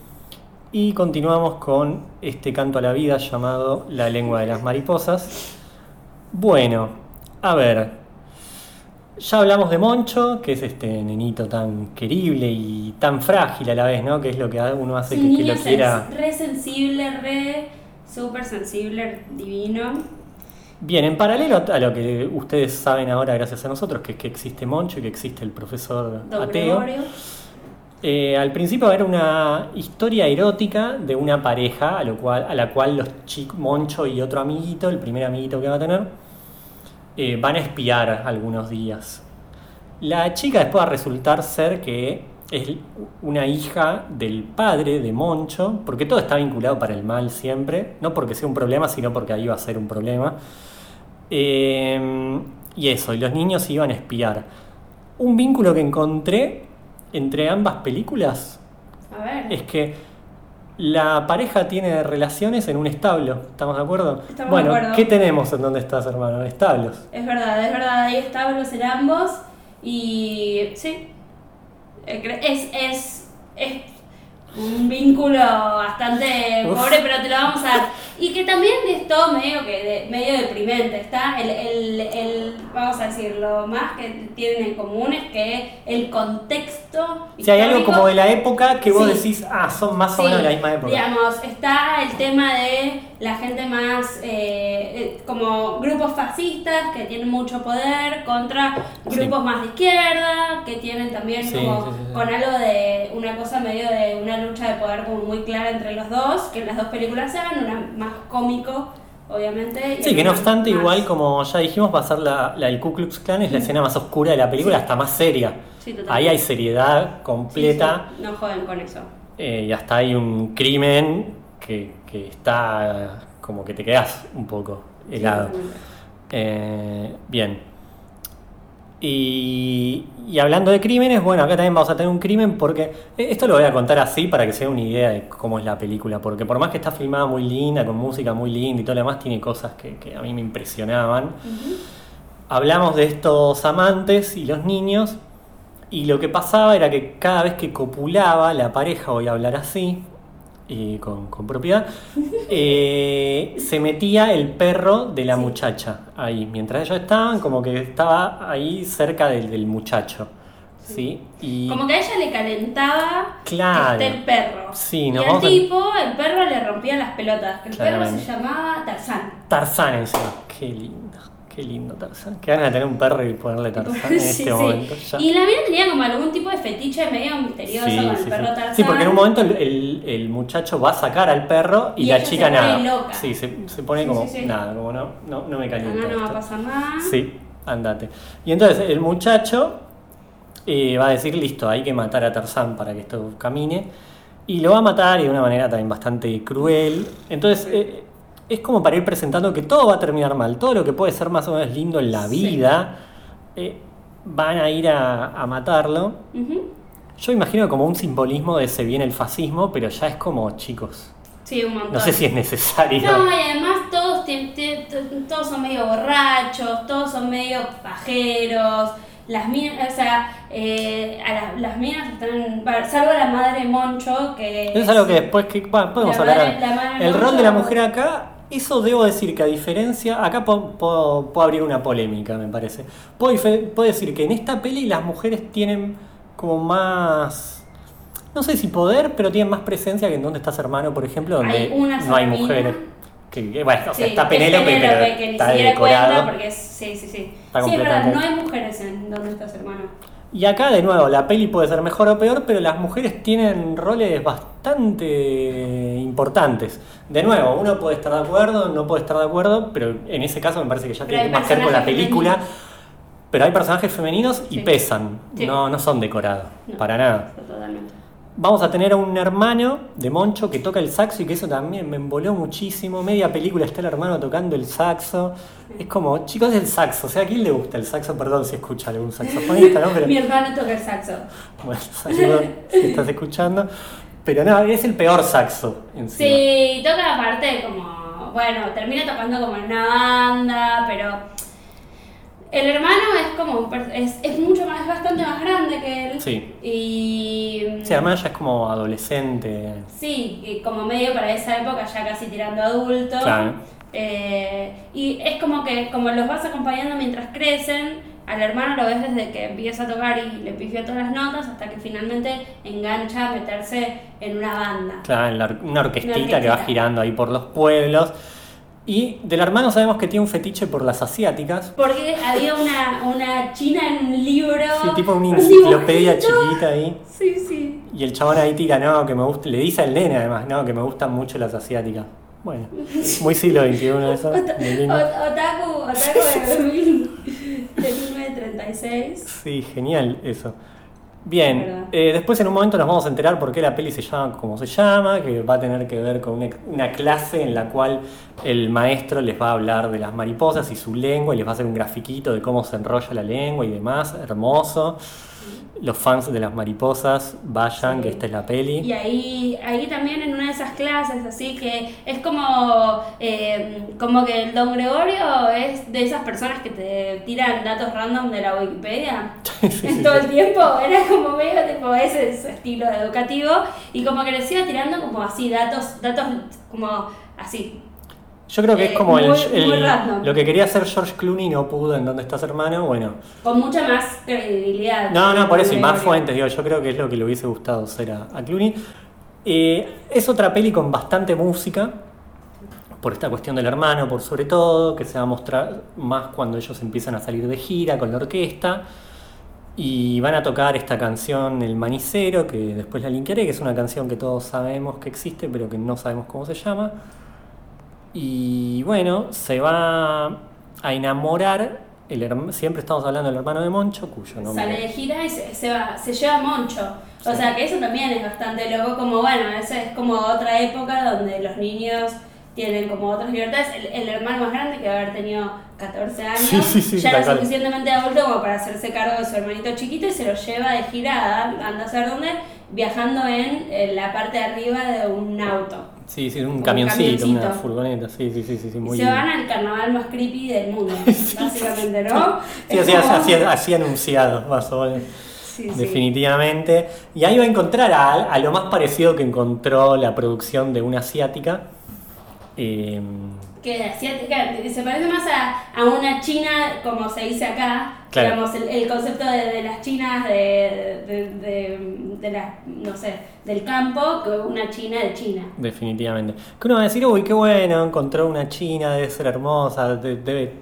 y continuamos con este canto a la vida llamado La lengua de las mariposas. Bueno, a ver. Ya hablamos de Moncho, que es este nenito tan querible y tan frágil a la vez, ¿no? Que es lo que uno hace Sí, que, lo quiera. re sensible, re súper sensible, divino. Bien, en paralelo a lo que ustedes saben ahora gracias a nosotros, que es que existe Moncho y que existe el profesor Don ateo. Eh, al principio era una historia erótica de una pareja a, lo cual, a la cual los chicos, Moncho y otro amiguito, el primer amiguito que va a tener, eh, van a espiar algunos días. La chica después va a resultar ser que es una hija del padre de Moncho, porque todo está vinculado para el mal siempre, no porque sea un problema, sino porque ahí va a ser un problema. Eh, y eso, y los niños iban a espiar. Un vínculo que encontré entre ambas películas A ver. es que la pareja tiene relaciones en un establo, ¿estamos de acuerdo? Estamos bueno, de acuerdo. ¿qué tenemos en donde estás, hermano? Establos. Es verdad, es verdad, hay establos en ambos y sí, Eh, es, es un vínculo bastante Uf. pobre, pero te lo vamos a dar. Y que también es todo medio, que de- medio deprimente, está el, el, el, vamos a decir, lo más que tienen en común es que el contexto... Si hay algo como de la época que vos Sí. decís, ah, son más o Sí, menos de la misma época. Digamos, está el tema de la gente más, eh, eh, como grupos fascistas que tienen mucho poder contra Sí. grupos más de izquierda, que tienen también Sí, como sí, con algo de una cosa medio de una lucha de poder como muy clara entre los dos, que en las dos películas se hagan, una más cómico, obviamente. Sí, que no obstante, más- igual como ya dijimos, va a ser la, la del Ku Klux Klan, es la escena más oscura de la película, Sí. hasta más seria. Sí. Ahí hay seriedad completa sí, no joden con eso. eh, y hasta hay un crimen que, que está como que te quedas un poco helado. Sí. Eh, bien. Y, y hablando de crímenes, bueno, acá también vamos a tener un crimen porque eh, esto lo voy a contar así para que se den una idea de cómo es la película, porque por más que está filmada muy linda, con música muy linda y todo lo demás, tiene cosas que, que a mí me impresionaban. Hablamos de estos amantes y los niños, y lo que pasaba era que cada vez que copulaba la pareja, voy a hablar así, eh, con, con propiedad, eh, se metía el perro de la muchacha ahí. Mientras ellos estaban, como que estaba ahí cerca del, del muchacho. ¿sí? Y Como que a ella le calentaba Claro. el perro. Sí, y al vamos a- tipo, el perro le rompía las pelotas. El perro se llamaba Tarzán. Tarzán encima. Qué lindo, qué lindo Tarzán. Qué ganas de tener un perro y ponerle Tarzán en [LAUGHS] Sí, este sí. momento. ya. Y la mina tenía como algún tipo de fetiche medio misterioso Sí, con el perro Tarzán. Sí, porque en un momento el, el- el muchacho va a sacar al perro y, Y la chica se pone nada. loca. Sí, se, se pone como nada, como no, no, no me No, calienta. no, no va a pasar nada. Sí, andate. Y entonces el muchacho eh, va a decir, listo, hay que matar a Tarzán para que esto camine. Y lo va a matar y de una manera también bastante cruel. Entonces eh, es como para ir presentando que todo va a terminar mal. Todo lo que puede ser más o menos lindo en la Sí. vida, eh, van a ir a, a matarlo. Yo imagino como un simbolismo de se viene el fascismo, pero ya es como, chicos, Sí, un montón. No sé si es necesario. No, y además todos, todos son medio borrachos, todos son medio pajeros. Las minas, o sea, eh, a la- las minas están. Salvo la madre Moncho, que. Eso es algo que después que bueno, podemos La hablar. madre- madre el Moncho- rol de la mujer acá, eso debo decir que a diferencia, acá puedo, puedo- puedo abrir una polémica, me parece. Puedo, puedo decir que en esta peli las mujeres tienen como más, no sé si poder, pero tienen más presencia que en Donde estás hermano, por ejemplo, donde Hay una no hay mujeres. Que, que, bueno, o sea, Sí, está es Penélope, pero que ni está siquiera cuenta decorado. porque es. Sí, sí, sí. Está sí, es verdad, no hay mujeres en ¿Dónde estás, hermano? Y acá, de nuevo, la peli puede ser mejor o peor, pero las mujeres tienen roles bastante importantes. De nuevo, uno puede estar de acuerdo, no puede estar de acuerdo, pero en ese caso me parece que ya Pero tiene más que ver con la película. femeninos. Pero hay personajes femeninos y Sí. pesan, Sí. no, no son decorados, No. para nada. Totalmente. Vamos a tener a un hermano de Moncho que toca el saxo y que eso también me emboló muchísimo. Media película está el hermano tocando el saxo. Es como, chicos, el saxo. O sea, ¿a quién le gusta el saxo? Perdón si escucha algún saxofonista, ¿no? Pero, [LAUGHS] Mi hermano toca el saxo. bueno, [LAUGHS] saludos si estás escuchando. Pero no, es el peor saxo encima. Sí, toca aparte como, bueno, termina tocando como en una banda, pero el hermano es como, un per- es, es mucho más, es bastante más grande que él. Sí. Y Sí, además ya es como adolescente. sí, y como medio para esa época ya casi tirando adulto. Claro. Eh, y es como que como los vas acompañando mientras crecen, al hermano lo ves desde que empieza a tocar y le pifia todas las notas hasta que finalmente engancha a meterse en una banda. Claro, en la or- una orquestita Una orquestita. que va girando ahí por los pueblos. Y del hermano sabemos que tiene un fetiche por las asiáticas. Porque había una, una china en un libro. Sí, tipo una un enciclopedia chiquita ahí. Sí, sí. Y el chabón ahí tira, no, que me gusta, le dice al nene además, no, que me gustan mucho las asiáticas. Bueno, muy siglo XXI eso. [LAUGHS] Otaku, otaku de 1936. Sí, genial eso. Bien, eh, después en un momento nos vamos a enterar por qué la peli se llama como se llama, que va a tener que ver con una, una clase en la cual el maestro les va a hablar de las mariposas y su lengua y les va a hacer un grafiquito de cómo se enrolla la lengua y demás, hermoso. Los fans de las mariposas, vayan, Sí. que esta es la peli. Y ahí, ahí también en una de esas clases, así que es como, eh, como que el Don Gregorio es de esas personas que te tiran datos random de la Wikipedia [LAUGHS] Sí, sí, en todo el tiempo. Era como medio tipo ese es su estilo educativo y como que iba tirando como así datos, datos como así. Yo creo que es Eh, como el, muy- el- muy random. lo que quería hacer George Clooney no pudo en Dónde estás hermano, bueno. Con mucha más credibilidad. No, no, por eso, y más fuentes, digo, yo creo que es lo que le hubiese gustado ser a, a Clooney. Eh, es otra peli con bastante música, por esta cuestión del hermano, por sobre todo, que se va a mostrar más cuando ellos empiezan a salir de gira con la orquesta. Y van a tocar esta canción El Manicero, que después la linkearé, que es una canción que todos sabemos que existe, pero que no sabemos cómo se llama. Y bueno, se va a enamorar, el herm- siempre estamos hablando del hermano de Moncho, cuyo nombre... Sale de gira y se, se va, se lleva Moncho. O Sí. sea que eso también es bastante loco, como bueno, esa es como otra época donde los niños tienen como otras libertades. El, el hermano más grande que va a haber tenido 14 años, Sí, sí, sí, ya era suficientemente adulto como para hacerse cargo de su hermanito chiquito y se lo lleva de gira a anda a saber dónde, viajando en, en la parte de arriba de un auto. Sí, sí, un Un camioncito, una furgoneta, sí, sí, sí, sí, muy se van al carnaval más creepy del mundo, [LAUGHS] básicamente, ¿no? Sí, así, como- así, así anunciado, más o menos. Sí, sí. Definitivamente. Y ahí va a encontrar a, a lo más parecido que encontró la producción de una asiática. Eh, que asiática, que se parece más a, a una china, como se dice acá, Claro. digamos, el, el concepto de, de las chinas de, de, de, de la, no sé, del campo, que una china de China. definitivamente. Que uno va a decir, uy, qué bueno, encontró una china, debe ser hermosa, de- debe,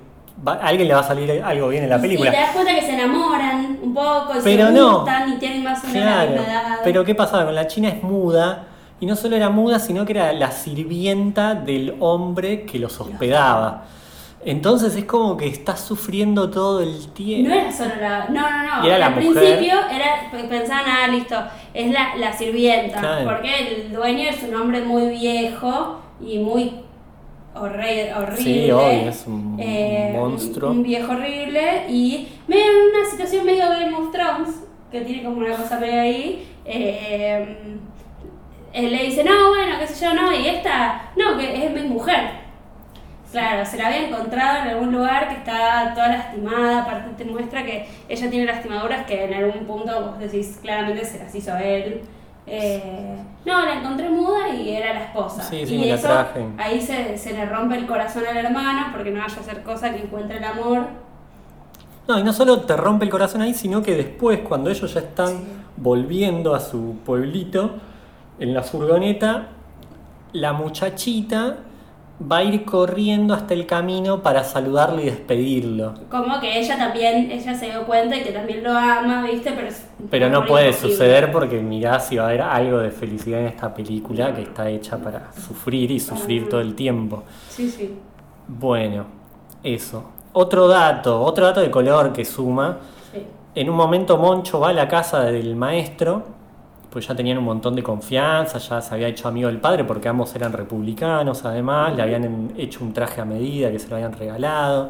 va- a alguien le va a salir algo bien en la Y película. te das cuenta que se enamoran un poco, y Pero se no. gustan y tienen más o menos Claro, pero ¿qué pasaba? Con la china es muda, y no solo era muda, sino que era la sirvienta del hombre que los hospedaba. Entonces es como que estás sufriendo todo el tiempo. No era solo la. No, no, no. Era la Al mujer. principio era, pensaban, ah, listo, es la, la sirvienta. Claro. Porque el dueño es un hombre muy viejo y muy horrible. Sí, obvio, es un Eh, monstruo. Un viejo horrible y medio en una situación medio Game of Thrones, que tiene como una cosa medio ahí. eh, él le dice, no, bueno, qué sé yo, no, y esta, no, que es mi mujer. Claro, se la había encontrado en algún lugar que está toda lastimada, aparte te muestra que ella tiene lastimaduras que en algún punto vos decís claramente se las hizo él. Eh, no, la encontré muda y era la esposa. Sí, sí, y la eso, traje. ahí se, se le rompe el corazón al hermano porque no vaya a hacer cosa que encuentre el amor. No, y no solo te rompe el corazón ahí, sino que después, cuando ellos ya están volviendo a su pueblito, en la furgoneta, la muchachita va a ir corriendo hasta el camino para saludarlo y despedirlo. Como que ella también, ella se dio cuenta y que también lo ama, ¿viste? Pero, Pero no puede imposible. suceder porque mirá si va a haber algo de felicidad en esta película que está hecha para sufrir y sufrir todo el tiempo. Sí, sí. Bueno, eso. Otro dato, otro dato de color que suma. sí. En un momento Moncho va a la casa del maestro, pues ya tenían un montón de confianza, ya se había hecho amigo del padre porque ambos eran republicanos además, le habían hecho un traje a medida que se lo habían regalado.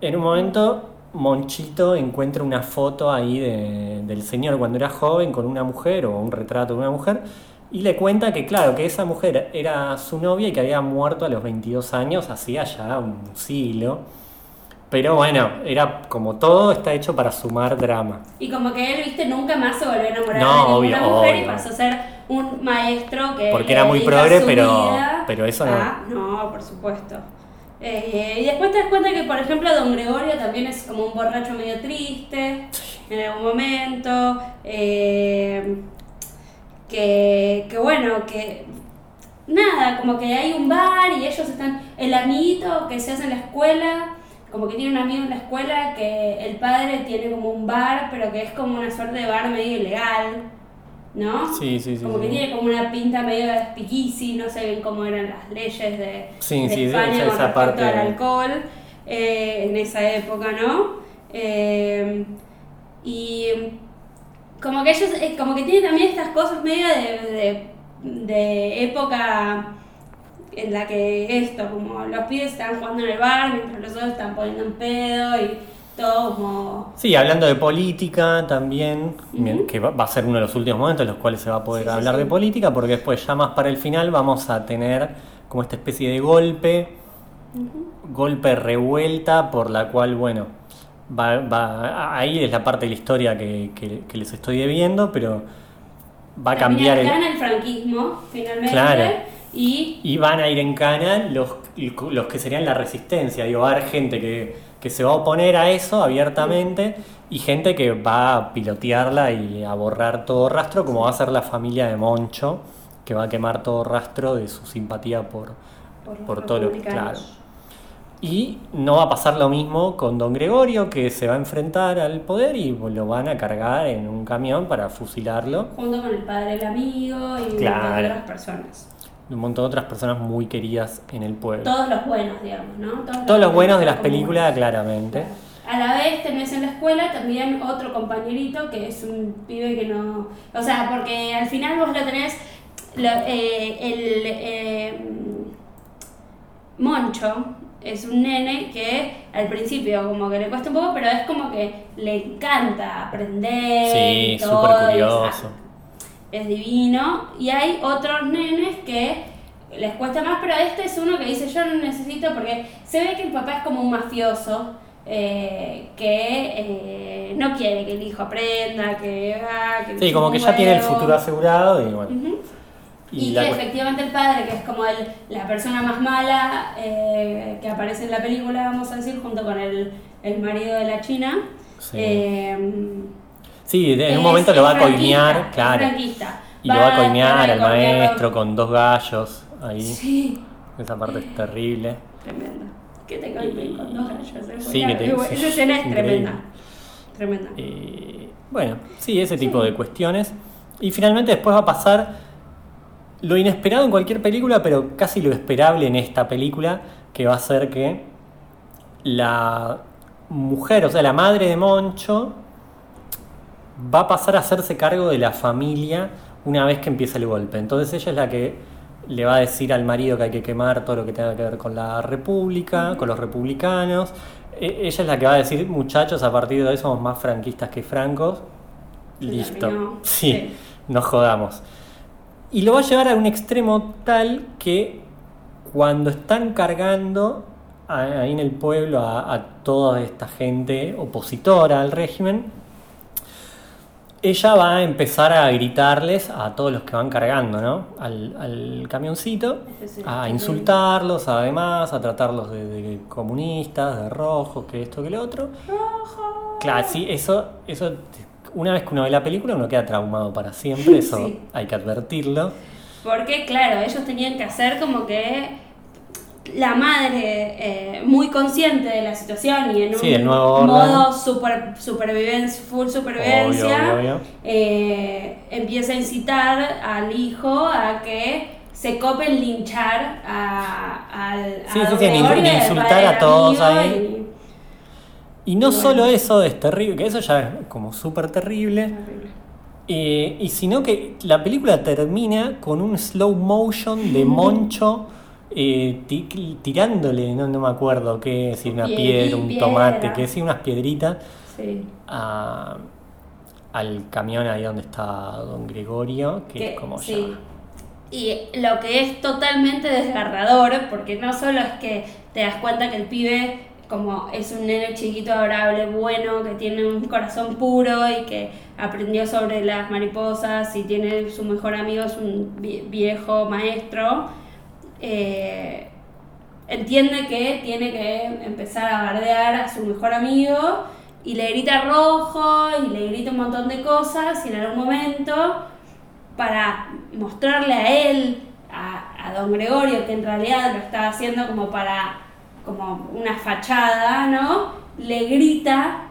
En un momento Monchito encuentra una foto ahí de- del señor cuando era joven con una mujer o un retrato de una mujer y le cuenta que claro, que esa mujer era su novia y que había muerto a los 22 años, hacía ya un siglo. Pero bueno, era como todo está hecho para sumar drama. Y como que él, viste, nunca más se volvió a enamorar No, de ninguna obvio, mujer y pasó a ser un maestro que. Porque era muy progre, pero- vida pero eso no. a- no, por supuesto. Eh, y después te das cuenta que, por ejemplo, Don Gregorio también es como un borracho medio triste en algún momento. eh, que, que bueno, que nada, como que hay un bar y ellos están. El amiguito que se hace en la escuela, como que tiene un amigo en la escuela que el padre tiene como un bar, pero que es como una suerte de bar medio ilegal, ¿no? Sí, sí, sí, Como que sí. tiene como una pinta medio de no sé bien cómo eran las leyes de, Sí, de España esa- con respecto parte al alcohol eh, en esa época, ¿no? Eh, y como que ellos, eh, como que tienen también estas cosas medio de, de, de época en la que esto, como los pibes están jugando en el bar mientras los otros están poniendo en pedo y todo como... Sí, hablando de política también, que va a ser uno de los últimos momentos en los cuales se va a poder Sí, hablar sí. de política, porque después ya más para el final vamos a tener como esta especie de golpe, golpe revuelta por la cual, bueno, va, va- ahí es la parte de la historia que, que- que les estoy debiendo, pero va a cambiar el... El franquismo, finalmente, Claro. Y Y van a ir en cana los, los que serían la resistencia. Digo, va a haber gente que, que se va a oponer a eso abiertamente y gente que va a pilotearla y a borrar todo rastro, como va a ser la familia de Moncho, que va a quemar todo rastro de su simpatía por, por, por todo lo que. Claro. Y no va a pasar lo mismo con Don Gregorio, que se va a enfrentar al poder y lo van a cargar en un camión para fusilarlo. junto con el padre del amigo y Claro. otras personas. Un montón de otras personas muy queridas en el pueblo. Todos los buenos, digamos, ¿no? Todos los buenos de las películas, claramente. A la vez tenés en la escuela también otro compañerito que es un pibe que no... O sea, porque al final vos lo tenés... lo- eh, el eh, Moncho es un nene que al principio como que le cuesta un poco, pero es como que le encanta aprender. Sí, súper curioso. Es divino. Y hay otros nenes que les cuesta más, pero este es uno que dice yo no necesito porque se ve que el papá es como un mafioso. eh, que eh, no quiere que el hijo aprenda, que, ah, que Sí, como que ya tiene el futuro asegurado y bueno. Y que efectivamente el padre, que es como el, la persona más mala eh, que aparece en la película, vamos a decir, junto con el, el marido de la china. Sí. Sí, en un momento lo va a es claro. franquista. Y lo va a de al maestro con dos gallos ahí. Sí, Esa parte es terrible. tremendo. Que te coimeen con dos gallos. Sí, que te- sí, Esa escena es increíble. tremenda. Tremenda. Eh, bueno, sí, ese tipo de cuestiones. Y finalmente después va a pasar lo inesperado en cualquier película, pero casi lo esperable en esta película, que va a ser que la mujer, o sea, la madre de Moncho, va a pasar a hacerse cargo de la familia una vez que empieza el golpe. Entonces ella es la que le va a decir al marido que hay que quemar todo lo que tenga que ver con la república, con los republicanos. E- ella es la que va a decir, muchachos, a partir de hoy somos más franquistas que francos. Listo. Sí, Sí. no jodamos. Y lo va a llevar a un extremo tal que cuando están cargando ahí en el pueblo a, a toda esta gente opositora al régimen, ella va a empezar a gritarles a todos los que van cargando, ¿no? Al, al camioncito, sí. a insultarlos, además, a tratarlos de, de comunistas, de rojos, que esto, que lo otro. Claro, sí, eso, eso, una vez que uno ve la película, uno queda traumado para siempre, [LAUGHS] eso Sí. hay que advertirlo. Porque, claro, ellos tenían que hacer como que la madre, eh, muy consciente de la situación y en Sí, un modo super, supervivencia, full supervivencia, Obvio, obvio, obvio. eh, empieza a incitar al hijo a que se cope en linchar a, al Sí, a sí, insultar a todos ahí. y- Y no Bueno. solo eso es terrible, que eso ya es como súper terrible, Horrible. eh, y sino que la película termina con un slow motion de [LAUGHS] Moncho eh, ti- tirándole, no, no me acuerdo qué, si una Pie- piedra, un tomate, que sí, unas piedritas Sí. a- al camión ahí donde está Don Gregorio, que, Que- es como sí. ya. Y lo que es totalmente desgarrador, porque no solo es que te das cuenta que el pibe como es un nene chiquito, adorable, bueno, que tiene un corazón puro y que aprendió sobre las mariposas y tiene su mejor amigo, es un vie- viejo maestro, eh, entiende que tiene que empezar a bardear a su mejor amigo y le grita rojo y le grita un montón de cosas y en algún momento para mostrarle a él, a, a don Gregorio, que en realidad lo estaba haciendo como para, como una fachada, ¿no? Le grita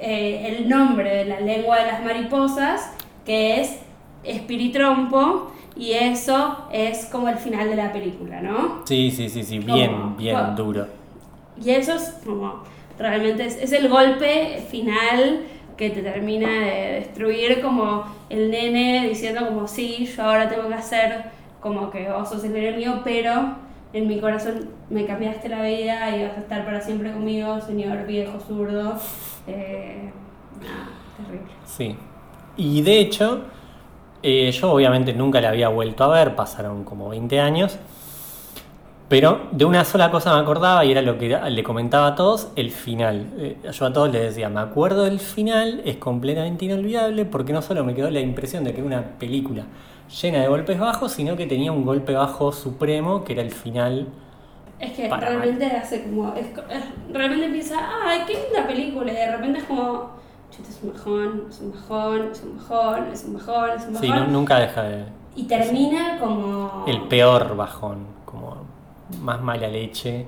eh, el nombre de la lengua de las mariposas, que es espiritrompo, y eso es como el final de la película, ¿no? Sí, sí, sí, sí, bien, Como- bien duro. Y eso es como, realmente es, es el golpe final que te termina de destruir como el nene diciendo como sí, yo ahora tengo que hacer como que vos sos el enemigo, pero en mi corazón me cambiaste la vida y vas a estar para siempre conmigo, señor viejo zurdo. Eh, nada, terrible. Sí. Y de hecho, eh, yo obviamente nunca la había vuelto a ver, pasaron como 20 años. Pero de una sola cosa me acordaba y era lo que le comentaba a todos, el final. Eh, yo a todos les decía, me acuerdo del final, es completamente inolvidable porque no solo me quedó la impresión de que era una película llena de golpes bajos, sino que tenía un golpe bajo supremo que era el final. Es que realmente hace como. Es, realmente empieza, ay, qué linda película. Y de repente es como, es un bajón, es un bajón, es un bajón, es un bajón, es un bajón. Sí, nu- nunca deja de... Y termina como. El peor bajón, como más mala leche,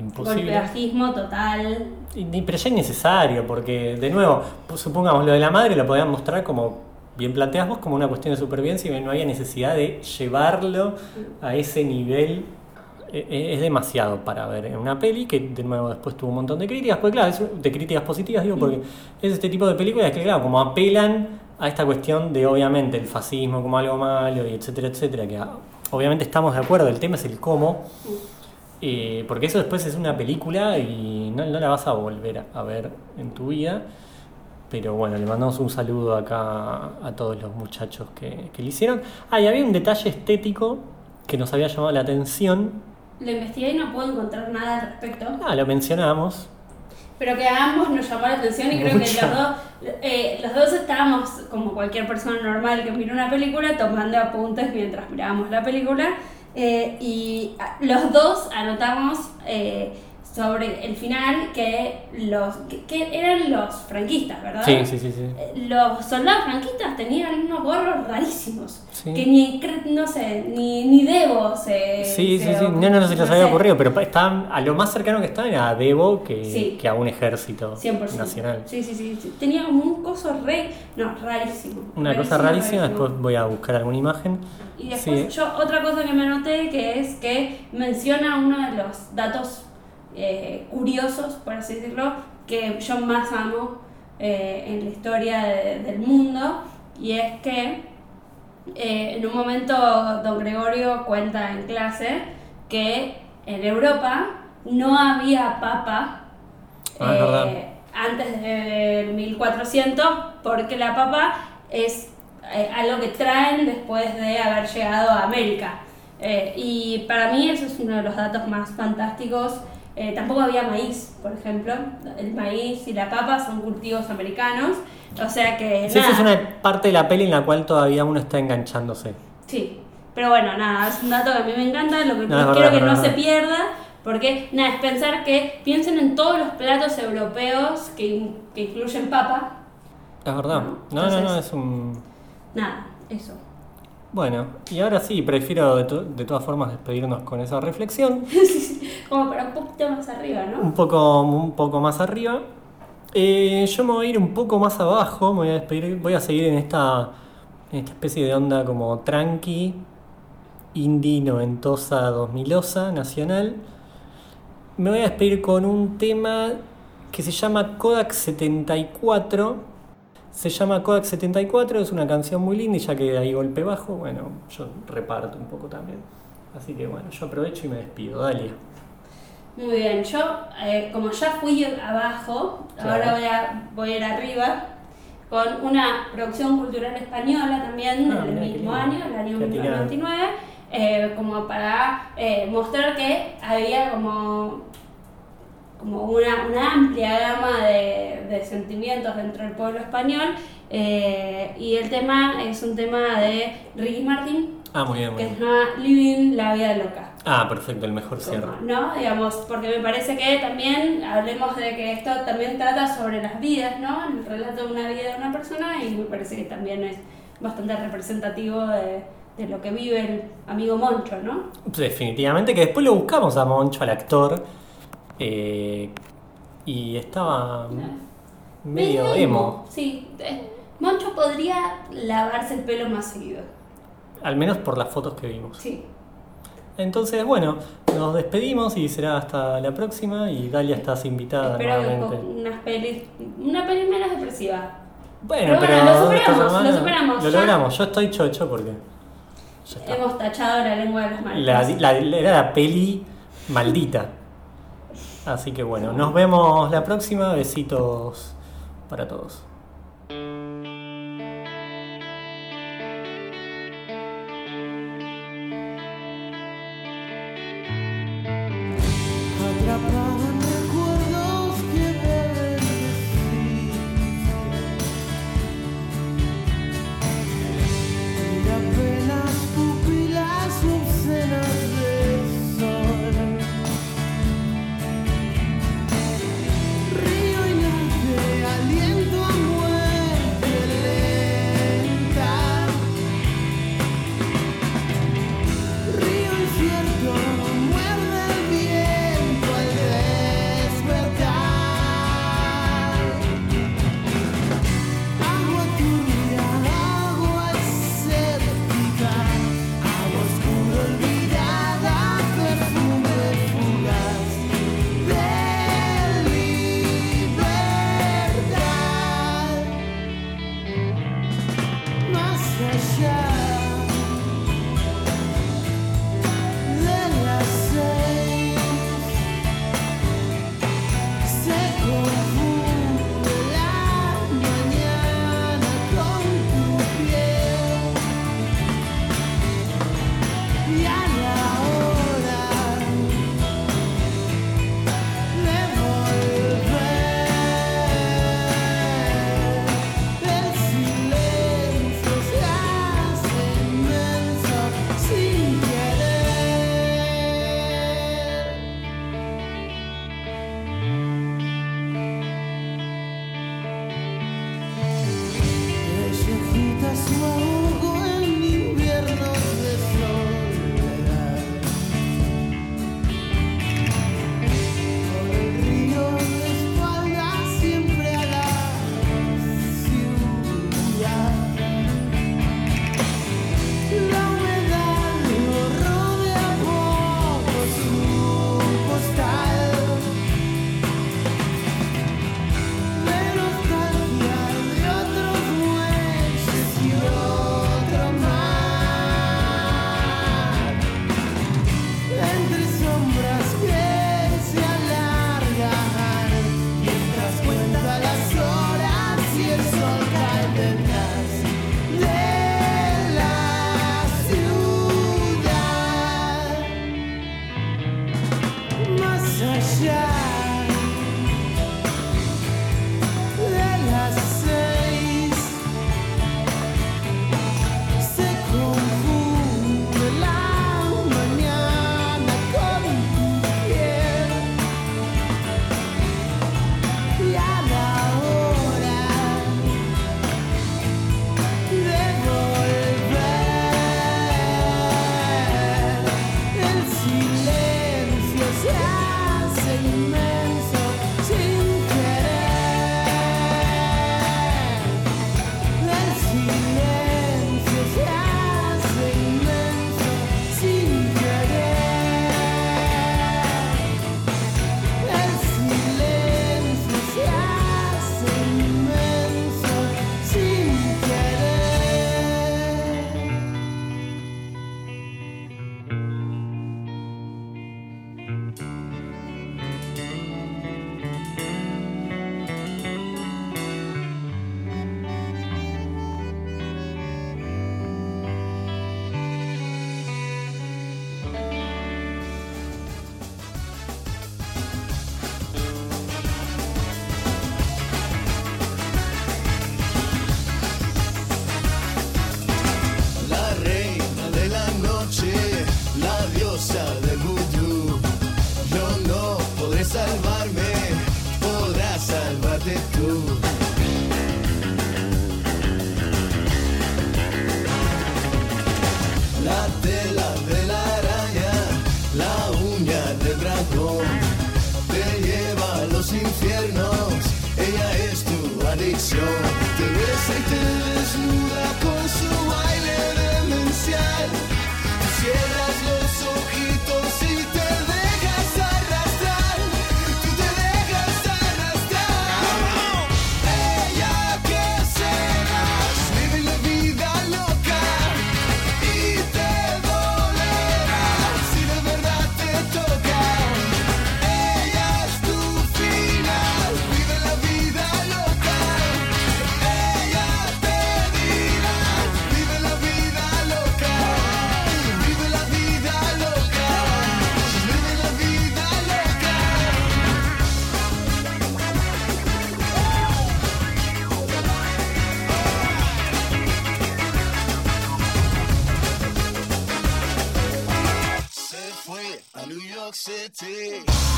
imposible. Golpeajismo total. Y- Pero ya es necesario, porque de nuevo, pues, supongamos lo de la madre lo podían mostrar como, bien planteas vos, como una cuestión de supervivencia y no había necesidad de llevarlo a ese nivel. E- e- Es demasiado para ver en una peli que de nuevo después tuvo un montón de críticas, pues claro, de críticas positivas, digo, porque es este tipo de películas que claro, como apelan a esta cuestión de obviamente el fascismo como algo malo y etcétera, etcétera, que ah, obviamente estamos de acuerdo, el tema es el cómo, eh, porque eso después es una película y no, la vas a volver a, a ver en tu vida. Pero bueno, le mandamos un saludo acá a todos los muchachos que, que le hicieron. Ah, y había un detalle estético que nos había llamado la atención. Lo investigué y no puedo encontrar nada al respecto. Ah, lo mencionamos. Pero que a ambos nos llamó la atención y creo que los dos, eh, los dos estábamos, como cualquier persona normal que mira una película, tomando apuntes mientras mirábamos la película. eh, y los dos anotamos eh, sobre el final que los que, que eran los franquistas, ¿verdad? Sí, sí, sí, sí. Eh, Los soldados franquistas tenían unos gorros rarísimos. Sí. Que ni, no sé, ni, ni Debo se. Sí, sí, se- sí. No, no, no se les había sé. ocurrido, pero estaban, a lo más cercano que estaban a Debo que, Sí. que a un ejército 100%. nacional. Sí, sí, sí, sí. Tenía como un coso re. No, rarísimo. Una cosa rarísima, después voy a buscar alguna imagen. Y después, Sí. yo, otra cosa que me anoté que es que menciona uno de los datos eh, curiosos, por así decirlo, que yo más amo eh, en la historia de- del mundo. Y es que eh, en un momento don Gregorio cuenta en clase que en Europa no había papa Ah, eh, antes del 1400 porque la papa es eh, algo que traen después de haber llegado a América. Eh, y para mí eso es uno de los datos más fantásticos. Eh, tampoco había maíz, por ejemplo. El maíz y la papa son cultivos americanos. O sea que... Sí, esa es una parte de la peli en la cual todavía uno está enganchándose. Sí, pero bueno, nada, es un dato que a mí me encanta, lo que No, quiero verdad, que no se pierda, porque nada, es pensar que piensen en todos los platos europeos que, que incluyen papa. Es verdad. No, No, no, es un... Nada, eso. Bueno, y ahora sí, prefiero de, to- de todas formas despedirnos con esa reflexión. [LAUGHS] Como para un poquito más arriba, ¿no? un poco, un poco más arriba. Eh, yo me voy a ir un poco más abajo, me voy a despedir, voy a seguir en esta, en esta especie de onda como tranqui, indie, noventosa, 2000osa, nacional. Me voy a despedir con un tema que se llama Kodak 74. Se llama Kodak 74, es una canción muy linda y ya que hay golpe bajo, bueno, yo reparto un poco también. Así que bueno, yo aprovecho y me despido. Dalia. Muy bien, yo eh, como ya fui abajo, Claro. ahora voy a, voy a ir arriba con una producción cultural española también Ah, del mismo año, el año Qué atinado. 1929, eh, como para eh, mostrar que había como, como una, una amplia gama de, de sentimientos dentro del pueblo español eh, y el tema es un tema de Ricky Martin Ah, muy bien, muy que bien. se llama Living la vida loca. Ah, perfecto, el mejor cierre. ¿no? Digamos, porque me parece que también hablemos de que esto también trata sobre las vidas, ¿no? El relato de una vida de una persona y me parece que también es bastante representativo de, de lo que vive el amigo Moncho, ¿no? Definitivamente que después lo buscamos a Moncho, al actor, eh, y estaba medio emo, Sí, eh, Moncho podría lavarse el pelo más seguido. al menos por las fotos que vimos. Sí. Entonces, bueno, nos despedimos y será hasta la próxima y Dalia estás invitada Espero nuevamente. unas pelis, una peli menos depresiva. Bueno, Pero lo superamos, lo superamos, Lo ya. logramos, yo estoy chocho porque. Hemos tachado la lengua de los malos. La, la- la- era la peli maldita. Así que bueno, nos vemos la próxima. Besitos para todos.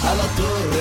City, a